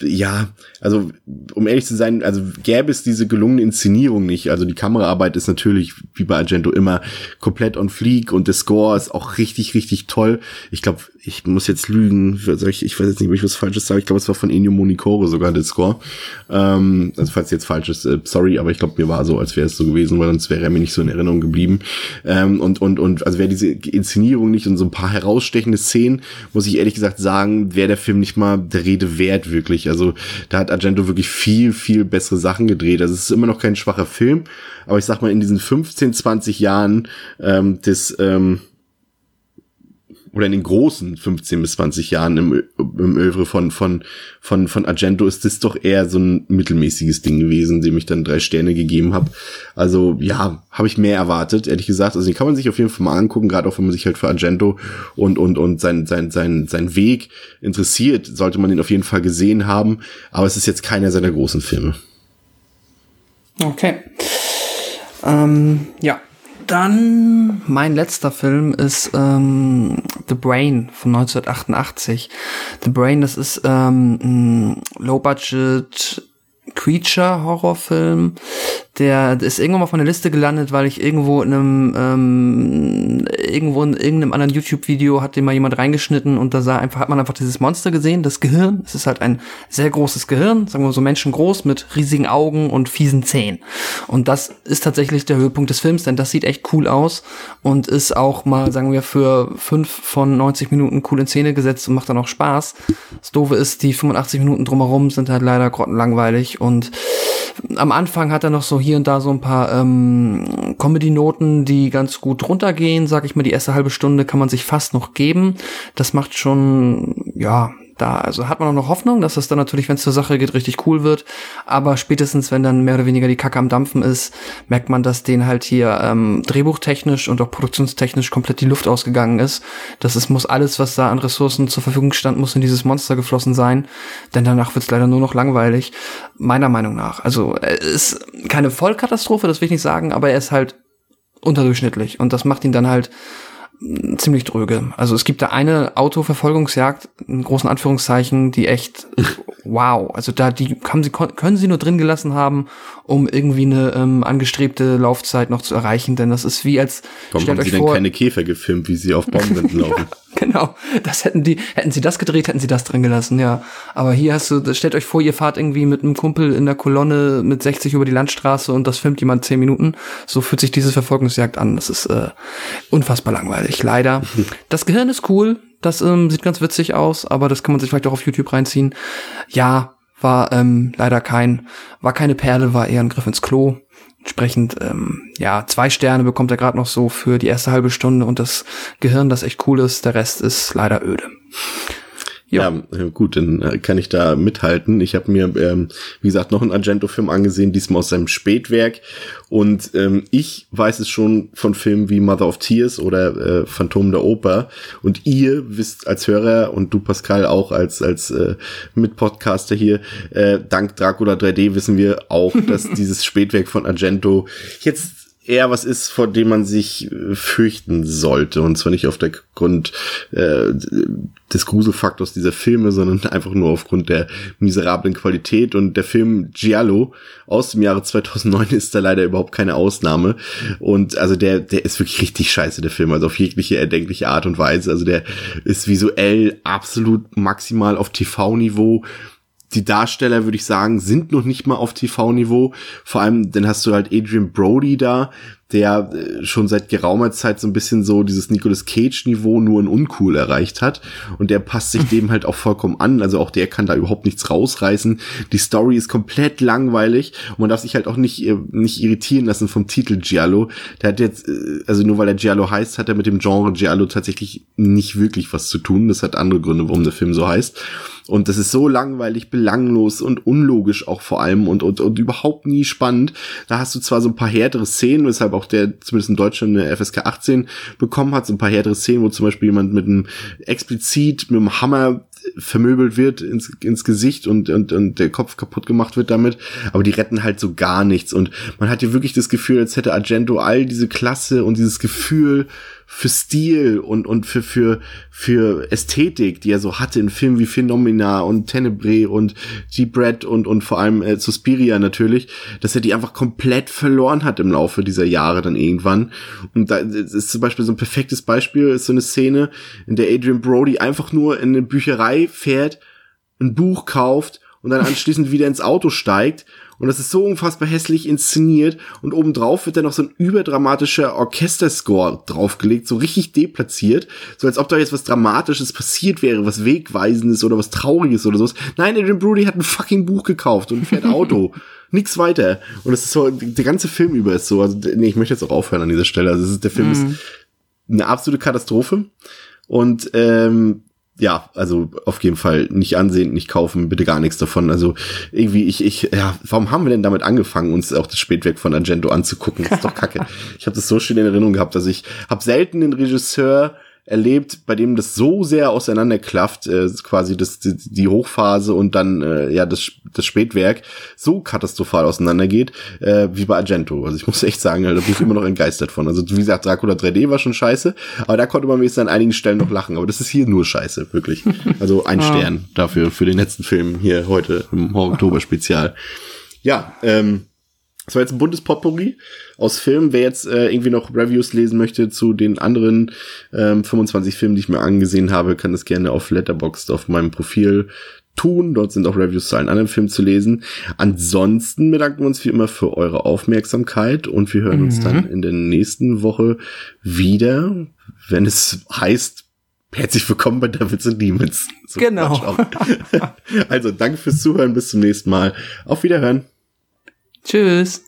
ja, also um ehrlich zu sein, also gäbe es diese gelungene Inszenierung nicht. Also die Kameraarbeit ist natürlich wie bei Argento immer komplett on fleek und der Score ist auch richtig, richtig toll. Ich glaube, ich muss jetzt lügen, ich, weiß jetzt nicht, ob ich was Falsches sage. Ich glaube, es war von Ennio Monicore sogar der Score. Ähm, also falls jetzt falsch ist, äh, sorry, aber ich glaube, mir war so, als wäre es so gewesen, weil sonst wäre er mir nicht so in Erinnerung geblieben. Ähm, und und und also wäre diese Inszenierung nicht und so ein paar herausstechende Szenen, muss ich ehrlich gesagt sagen, wäre der Film nicht mal der Rede wert wirklich. Also da hat Argento wirklich viel, viel bessere Sachen gedreht. Also es ist immer noch kein schwacher Film, aber ich sag mal, in diesen 15, 20 Jahren ähm, des ähm, oder in den großen 15 bis 20 Jahren im, im Övre von, von, von, von Argento ist das doch eher so ein mittelmäßiges Ding gewesen, dem ich dann drei Sterne gegeben habe. Also ja, habe ich mehr erwartet, ehrlich gesagt. Also den kann man sich auf jeden Fall mal angucken, gerade auch wenn man sich halt für Argento und, und, und sein, sein, sein, sein Weg interessiert, sollte man den auf jeden Fall gesehen haben. Aber es ist jetzt keiner seiner großen Filme. Okay. Ähm, ja, dann mein letzter Film ist ähm, The Brain von 1988. The Brain, das ist ähm, ein Low-Budget Creature-Horrorfilm. Der ist irgendwann mal von der Liste gelandet, weil ich irgendwo in einem ähm, irgendwo in irgendeinem anderen YouTube-Video hat den mal jemand reingeschnitten und da sah einfach hat man einfach dieses Monster gesehen, das Gehirn. Es ist halt ein sehr großes Gehirn, sagen wir so menschengroß mit riesigen Augen und fiesen Zähnen. Und das ist tatsächlich der Höhepunkt des Films, denn das sieht echt cool aus und ist auch mal, sagen wir, für fünf von 90 Minuten cool in Szene gesetzt und macht dann auch Spaß. Das Doofe ist, die 85 Minuten drumherum sind halt leider grottenlangweilig und am Anfang hat er noch so hier und da so ein paar ähm, Comedy-Noten, die ganz gut runtergehen. Sag ich mal, die erste halbe Stunde kann man sich fast noch geben. Das macht schon, ja, da, also hat man auch noch Hoffnung, dass das dann natürlich, wenn es zur Sache geht, richtig cool wird. Aber spätestens, wenn dann mehr oder weniger die Kacke am Dampfen ist, merkt man, dass denen halt hier ähm, drehbuchtechnisch und auch produktionstechnisch komplett die Luft ausgegangen ist. Das ist, muss alles, was da an Ressourcen zur Verfügung stand, muss in dieses Monster geflossen sein. Denn danach wird es leider nur noch langweilig. Meiner Meinung nach. Also es ist keine Vollkatastrophe, das will ich nicht sagen, aber er ist halt unterdurchschnittlich. Und das macht ihn dann halt ziemlich dröge. Also es gibt da eine Autoverfolgungsjagd, in großen Anführungszeichen, die echt <laughs> wow. Also da die haben sie können sie nur drin gelassen haben, um irgendwie eine ähm, angestrebte Laufzeit noch zu erreichen, denn das ist wie als Warum stellt haben euch sie vor, denn keine Käfer gefilmt, wie sie auf Baumwänden <laughs> laufen? genau, das hätten die hätten sie das gedreht, hätten sie das drin gelassen, ja. Aber hier hast du stellt euch vor, ihr fahrt irgendwie mit einem Kumpel in der Kolonne mit 60 über die Landstraße und das filmt jemand 10 Minuten. So fühlt sich diese Verfolgungsjagd an. Das ist äh, unfassbar langweilig, leider. <laughs> Das Gehirn ist cool, das ähm, sieht ganz witzig aus, aber das kann man sich vielleicht auch auf YouTube reinziehen. Ja, war ähm, leider kein, war keine Perle, war eher ein Griff ins Klo. Entsprechend, ähm, ja, zwei Sterne bekommt er gerade noch so für die erste halbe Stunde und das Gehirn, das echt cool ist. Der Rest ist leider öde. Ja. ja, gut, dann äh, kann ich da mithalten. Ich habe mir, ähm, wie gesagt, noch einen Argento-Film angesehen, diesmal aus seinem Spätwerk. Und ähm, ich weiß es schon von Filmen wie Mother of Tears oder äh, Phantom der Oper. Und ihr wisst als Hörer und du, Pascal, auch als, als äh, Mitpodcaster hier, äh, dank Dracula 3D wissen wir auch, dass <laughs> dieses Spätwerk von Argento jetzt eher was ist, vor dem man sich äh, fürchten sollte. Und zwar nicht auf der Grund äh, des Gruselfaktors dieser Filme, sondern <laughs> einfach nur aufgrund der miserablen Qualität. Und der Film Giallo aus dem Jahre 2009 <laughs> ist da leider überhaupt keine Ausnahme. Und also der, der ist wirklich richtig scheiße, der Film. Also auf jegliche erdenkliche Art und Weise. Also der ist visuell absolut maximal auf TV-Niveau die Darsteller, würde ich sagen, sind noch nicht mal auf TV-Niveau. Vor allem, dann hast du halt Adrian Brody da, der äh, schon seit geraumer Zeit so ein bisschen so dieses Nicolas Cage-Niveau nur in uncool erreicht hat. Und der passt sich <laughs> dem halt auch vollkommen an. Also auch der kann da überhaupt nichts rausreißen. Die Story ist komplett langweilig und man darf sich halt auch nicht, äh, nicht irritieren lassen vom Titel Giallo. Der hat jetzt, äh, also nur weil er Giallo heißt, hat er mit dem Genre Giallo tatsächlich nicht wirklich was zu tun. Das hat andere Gründe, warum der Film so heißt. Und das ist so langweilig, belanglos und unlogisch auch vor allem und, und, und überhaupt nie spannend. Da hast du zwar so ein paar härtere Szenen, weshalb auch der zumindest in Deutschland eine FSK 18 bekommen hat, so ein paar härtere Szenen, wo zum Beispiel jemand mit einem explizit mit einem Hammer vermöbelt wird ins, ins Gesicht und, und, und der Kopf kaputt gemacht wird damit. Aber die retten halt so gar nichts. Und man hat hier wirklich das Gefühl, als hätte Argento all diese Klasse und dieses Gefühl für Stil und, und für, für, für Ästhetik, die er so hatte in Filmen wie Phenomena und Tenebrae und G-Bread und, und vor allem äh, Suspiria natürlich, dass er die einfach komplett verloren hat im Laufe dieser Jahre dann irgendwann. Und da ist zum Beispiel so ein perfektes Beispiel, ist so eine Szene, in der Adrian Brody einfach nur in eine Bücherei fährt, ein Buch kauft und dann anschließend wieder ins Auto steigt und das ist so unfassbar hässlich inszeniert. Und obendrauf wird dann noch so ein überdramatischer Orchesterscore draufgelegt, so richtig deplatziert. So als ob da jetzt was Dramatisches passiert wäre, was Wegweisendes oder was Trauriges oder so. Nein, Adrian Brody hat ein fucking Buch gekauft und fährt Auto. <laughs> Nix weiter. Und es ist so, der ganze Film über ist so. Also, nee, ich möchte jetzt auch aufhören an dieser Stelle. Also, ist, der Film mm. ist eine absolute Katastrophe. Und ähm, ja, also auf jeden Fall nicht ansehen, nicht kaufen, bitte gar nichts davon. Also irgendwie, ich, ich, ja, warum haben wir denn damit angefangen, uns auch das Spätwerk von Argento anzugucken? Das ist doch kacke. <laughs> ich habe das so schön in Erinnerung gehabt, dass ich habe selten den Regisseur erlebt, bei dem das so sehr auseinanderklafft, äh, quasi das, die, die Hochphase und dann äh, ja das, das Spätwerk so katastrophal auseinandergeht, äh, wie bei Argento. Also ich <laughs> muss echt sagen, da bin ich immer noch entgeistert von. Also wie gesagt, Dracula 3D war schon scheiße, aber da konnte man wenigstens an einigen Stellen noch lachen. Aber das ist hier nur scheiße, wirklich. Also ein <laughs> Stern dafür, für den letzten Film hier heute im Oktober-Spezial. Ja, ähm, das war jetzt ein buntes Potpourri aus Filmen. Wer jetzt äh, irgendwie noch Reviews lesen möchte zu den anderen ähm, 25 Filmen, die ich mir angesehen habe, kann das gerne auf Letterboxd auf meinem Profil tun. Dort sind auch Reviews zu allen anderen Filmen zu lesen. Ansonsten bedanken wir uns wie immer für eure Aufmerksamkeit und wir hören mhm. uns dann in der nächsten Woche wieder, wenn es heißt, herzlich willkommen bei Devils and Demons. So genau. <laughs> also danke fürs Zuhören, bis zum nächsten Mal. Auf Wiederhören. Tschüss.